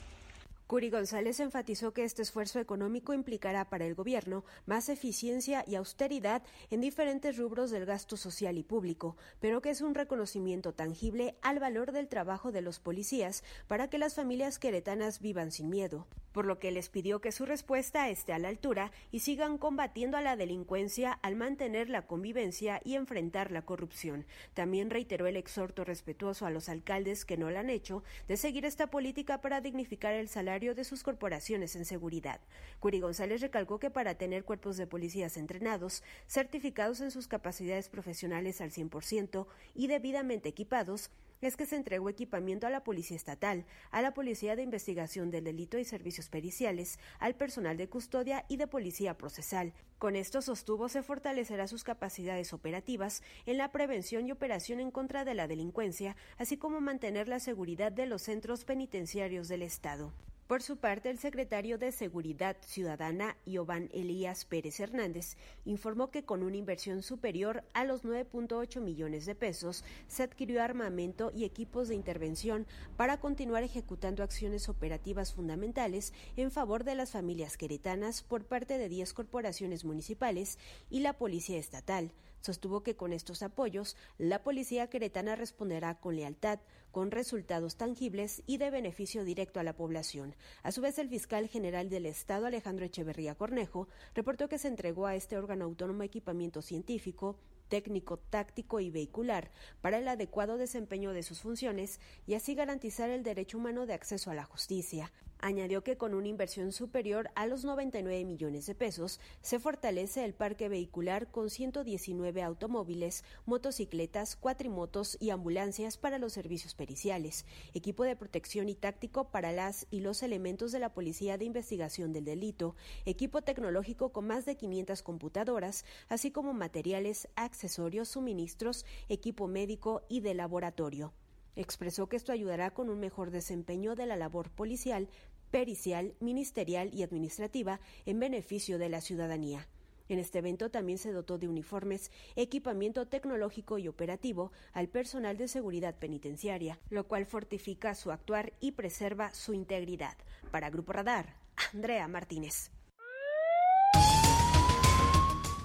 Curi González enfatizó que este esfuerzo económico implicará para el gobierno más eficiencia y austeridad en diferentes rubros del gasto social y público, pero que es un reconocimiento tangible al valor del trabajo de los policías para que las familias queretanas vivan sin miedo, por lo que les pidió que su respuesta esté a la altura y sigan combatiendo a la delincuencia al mantener la convivencia y enfrentar la corrupción. También reiteró el exhorto respetuoso a los alcaldes que no lo han hecho de seguir esta política para dignificar el salario de sus corporaciones en seguridad. Curi González recalcó que para tener cuerpos de policías entrenados, certificados en sus capacidades profesionales al 100% y debidamente equipados, es que se entregó equipamiento a la Policía Estatal, a la Policía de Investigación del Delito y Servicios Periciales, al personal de custodia y de Policía Procesal. Con esto sostuvo se fortalecerá sus capacidades operativas en la prevención y operación en contra de la delincuencia, así como mantener la seguridad de los centros penitenciarios del Estado. Por su parte, el secretario de Seguridad Ciudadana, Iovan Elías Pérez Hernández, informó que con una inversión superior a los 9.8 millones de pesos, se adquirió armamento y equipos de intervención para continuar ejecutando acciones operativas fundamentales en favor de las familias queretanas por parte de 10 corporaciones municipales y la Policía Estatal. Sostuvo que con estos apoyos, la policía queretana responderá con lealtad, con resultados tangibles y de beneficio directo a la población. A su vez, el fiscal general del Estado, Alejandro Echeverría Cornejo, reportó que se entregó a este órgano autónomo equipamiento científico, técnico, táctico y vehicular para el adecuado desempeño de sus funciones y así garantizar el derecho humano de acceso a la justicia. Añadió que con una inversión superior a los 99 millones de pesos se fortalece el parque vehicular con 119 automóviles, motocicletas, cuatrimotos y ambulancias para los servicios periciales, equipo de protección y táctico para las y los elementos de la Policía de Investigación del Delito, equipo tecnológico con más de 500 computadoras, así como materiales, accesorios, suministros, equipo médico y de laboratorio. Expresó que esto ayudará con un mejor desempeño de la labor policial, pericial, ministerial y administrativa en beneficio de la ciudadanía. En este evento también se dotó de uniformes, equipamiento tecnológico y operativo al personal de seguridad penitenciaria, lo cual fortifica su actuar y preserva su integridad. Para Grupo Radar, Andrea Martínez.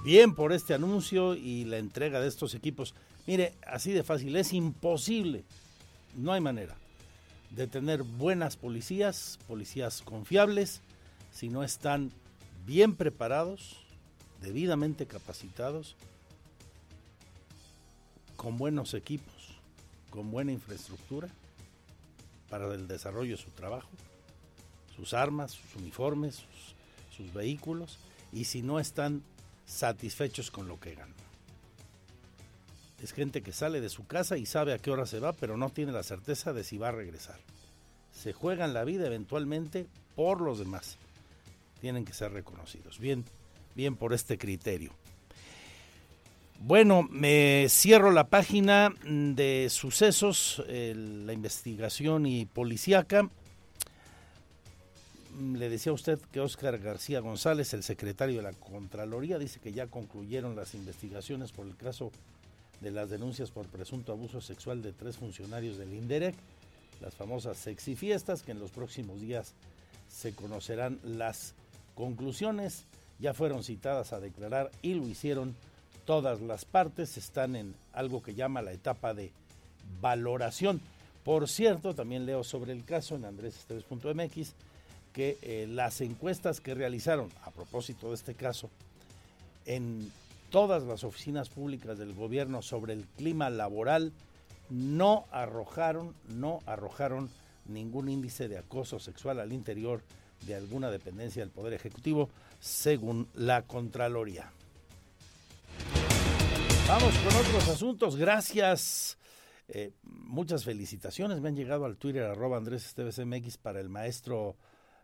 Bien por este anuncio y la entrega de estos equipos. Mire, así de fácil, es imposible no hay manera de tener buenas policías, policías confiables, si no están bien preparados, debidamente capacitados, con buenos equipos, con buena infraestructura para el desarrollo de su trabajo, sus armas, sus uniformes, sus, vehículos, y si no están satisfechos con lo que ganan. Es gente que sale de su casa y sabe a qué hora se va, pero no tiene la certeza de si va a regresar. Se juegan la vida eventualmente por los demás. Tienen que ser reconocidos. Bien, bien por este criterio. Bueno, me cierro la página de sucesos, la investigación y policíaca. Le decía a usted que Óscar García González, el secretario de la Contraloría, dice que ya concluyeron las investigaciones por el caso de las denuncias por presunto abuso sexual de tres funcionarios del INDEREC, las famosas sexy fiestas, que en los próximos días se conocerán las conclusiones. Ya fueron citadas a declarar y lo hicieron todas las partes, están en algo que llama la etapa de valoración. Por cierto, también leo sobre el caso en andresesteves.mx que eh, las encuestas que realizaron a propósito de este caso en todas las oficinas públicas del gobierno sobre el clima laboral no arrojaron, no arrojaron ningún índice de acoso sexual al interior de alguna dependencia del Poder Ejecutivo, según la Contraloría. Vamos con otros asuntos. Gracias. Eh, muchas felicitaciones. Me han llegado al Twitter arroba Andrés MX para el maestro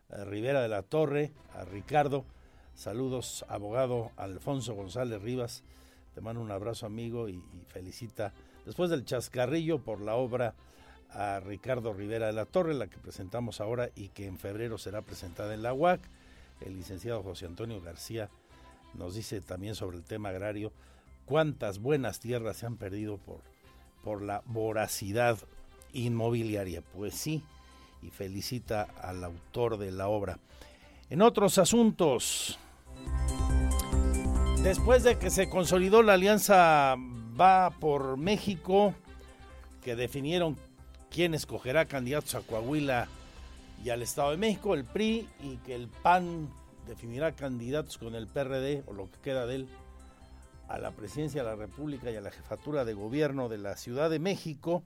eh, Rivera de la Torre, a Ricardo Saludos, abogado Alfonso González Rivas. Te mando un abrazo, amigo, y, felicita después del chascarrillo por la obra a Ricardo Rivera de la Torre, la que presentamos ahora y que en febrero será presentada en la UAC. El licenciado José Antonio García nos dice también sobre el tema agrario cuántas buenas tierras se han perdido por, por la voracidad inmobiliaria. Pues sí, y felicita al autor de la obra. En otros asuntos, Después de que se consolidó la alianza Va por México, que definieron quién escogerá candidatos a Coahuila y al Estado de México, el PRI, y que el PAN definirá candidatos con el PRD o lo que queda de él a la presidencia de la República y a la jefatura de gobierno de la Ciudad de México.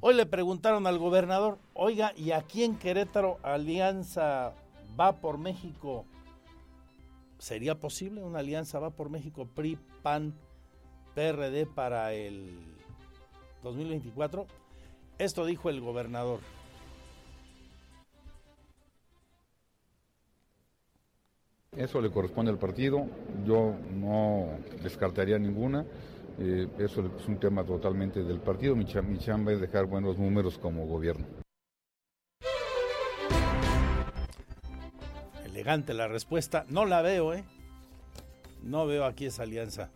Hoy le preguntaron al gobernador, oiga, ¿y aquí en Querétaro Alianza va por México ¿Sería posible una alianza va por México PRI, PAN, PRD para el 2024? Esto dijo el gobernador. Eso le corresponde al partido, yo no descartaría ninguna, eh, eso es un tema totalmente del partido, mi chamba es dejar buenos números como gobierno. Elegante la respuesta. No la veo, ¿eh? No veo aquí esa alianza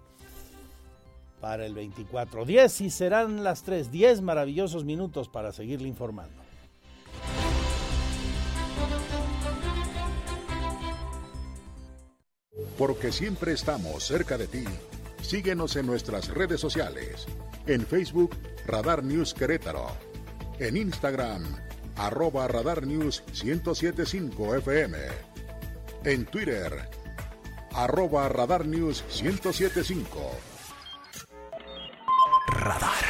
para el 24. 10 y serán las 3. 10 maravillosos minutos para seguirle informando. Porque siempre estamos cerca de ti. Síguenos en nuestras redes sociales. En Facebook, Radar News Querétaro. En Instagram, arroba Radar News 1075 FM en Twitter, arroba Radar News 1075. Radar.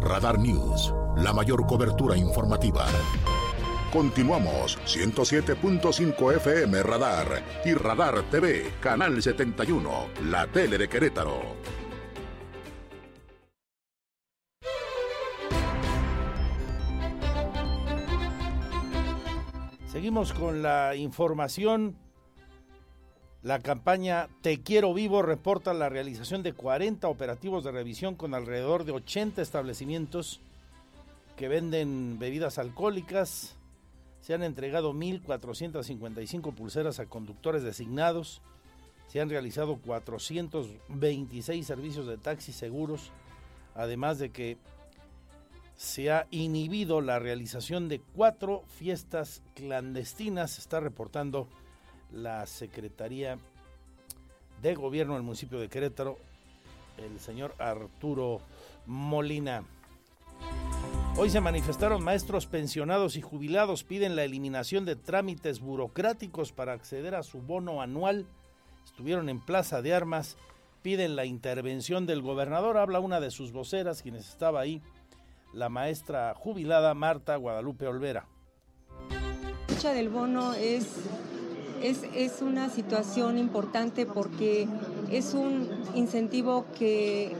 Radar News, la mayor cobertura informativa. Continuamos 107.5 FM Radar y Radar TV, Canal 71, la tele de Querétaro. Seguimos con la información. La campaña Te Quiero Vivo reporta la realización de 40 operativos de revisión con alrededor de 80 establecimientos que venden bebidas alcohólicas. Se han entregado 1.455 pulseras a conductores designados. Se han realizado 426 servicios de taxis seguros. Además de que se ha inhibido la realización de cuatro fiestas clandestinas, está reportando la Secretaría de Gobierno del municipio de Querétaro, el señor Arturo Molina. Hoy se manifestaron maestros pensionados y jubilados, piden la eliminación de trámites burocráticos para acceder a su bono anual. Estuvieron en Plaza de Armas, piden la intervención del gobernador, habla una de sus voceras, quienes estaba ahí la maestra jubilada Marta Guadalupe Olvera. La lucha del bono es, es, es, una situación importante porque es un incentivo que,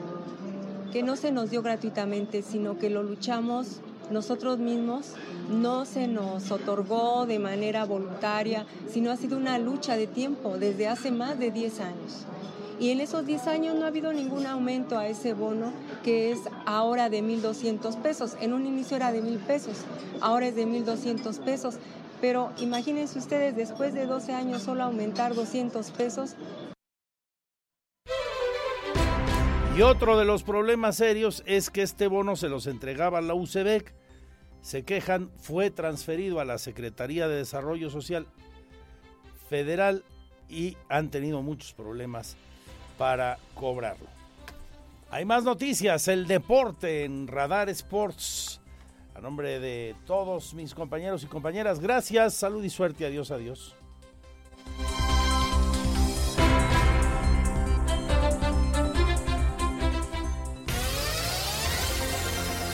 que no se nos dio gratuitamente, sino que lo luchamos nosotros mismos, no se nos otorgó de manera voluntaria, sino ha sido una lucha de tiempo desde hace más de 10 años. Y en esos 10 años no ha habido ningún aumento a ese bono que es ahora de 1.200 pesos. En un inicio era de 1.000 pesos, ahora es de 1.200 pesos. Pero imagínense ustedes, después de 12 años solo aumentar 200 pesos. Y otro de los problemas serios es que este bono se los entregaba la UCEBEC. Se quejan, fue transferido a la Secretaría de Desarrollo Social Federal y han tenido muchos problemas para cobrarlo. Hay más noticias, el deporte en Radar Sports. A nombre de todos mis compañeros y compañeras, gracias, salud y suerte, adiós, adiós.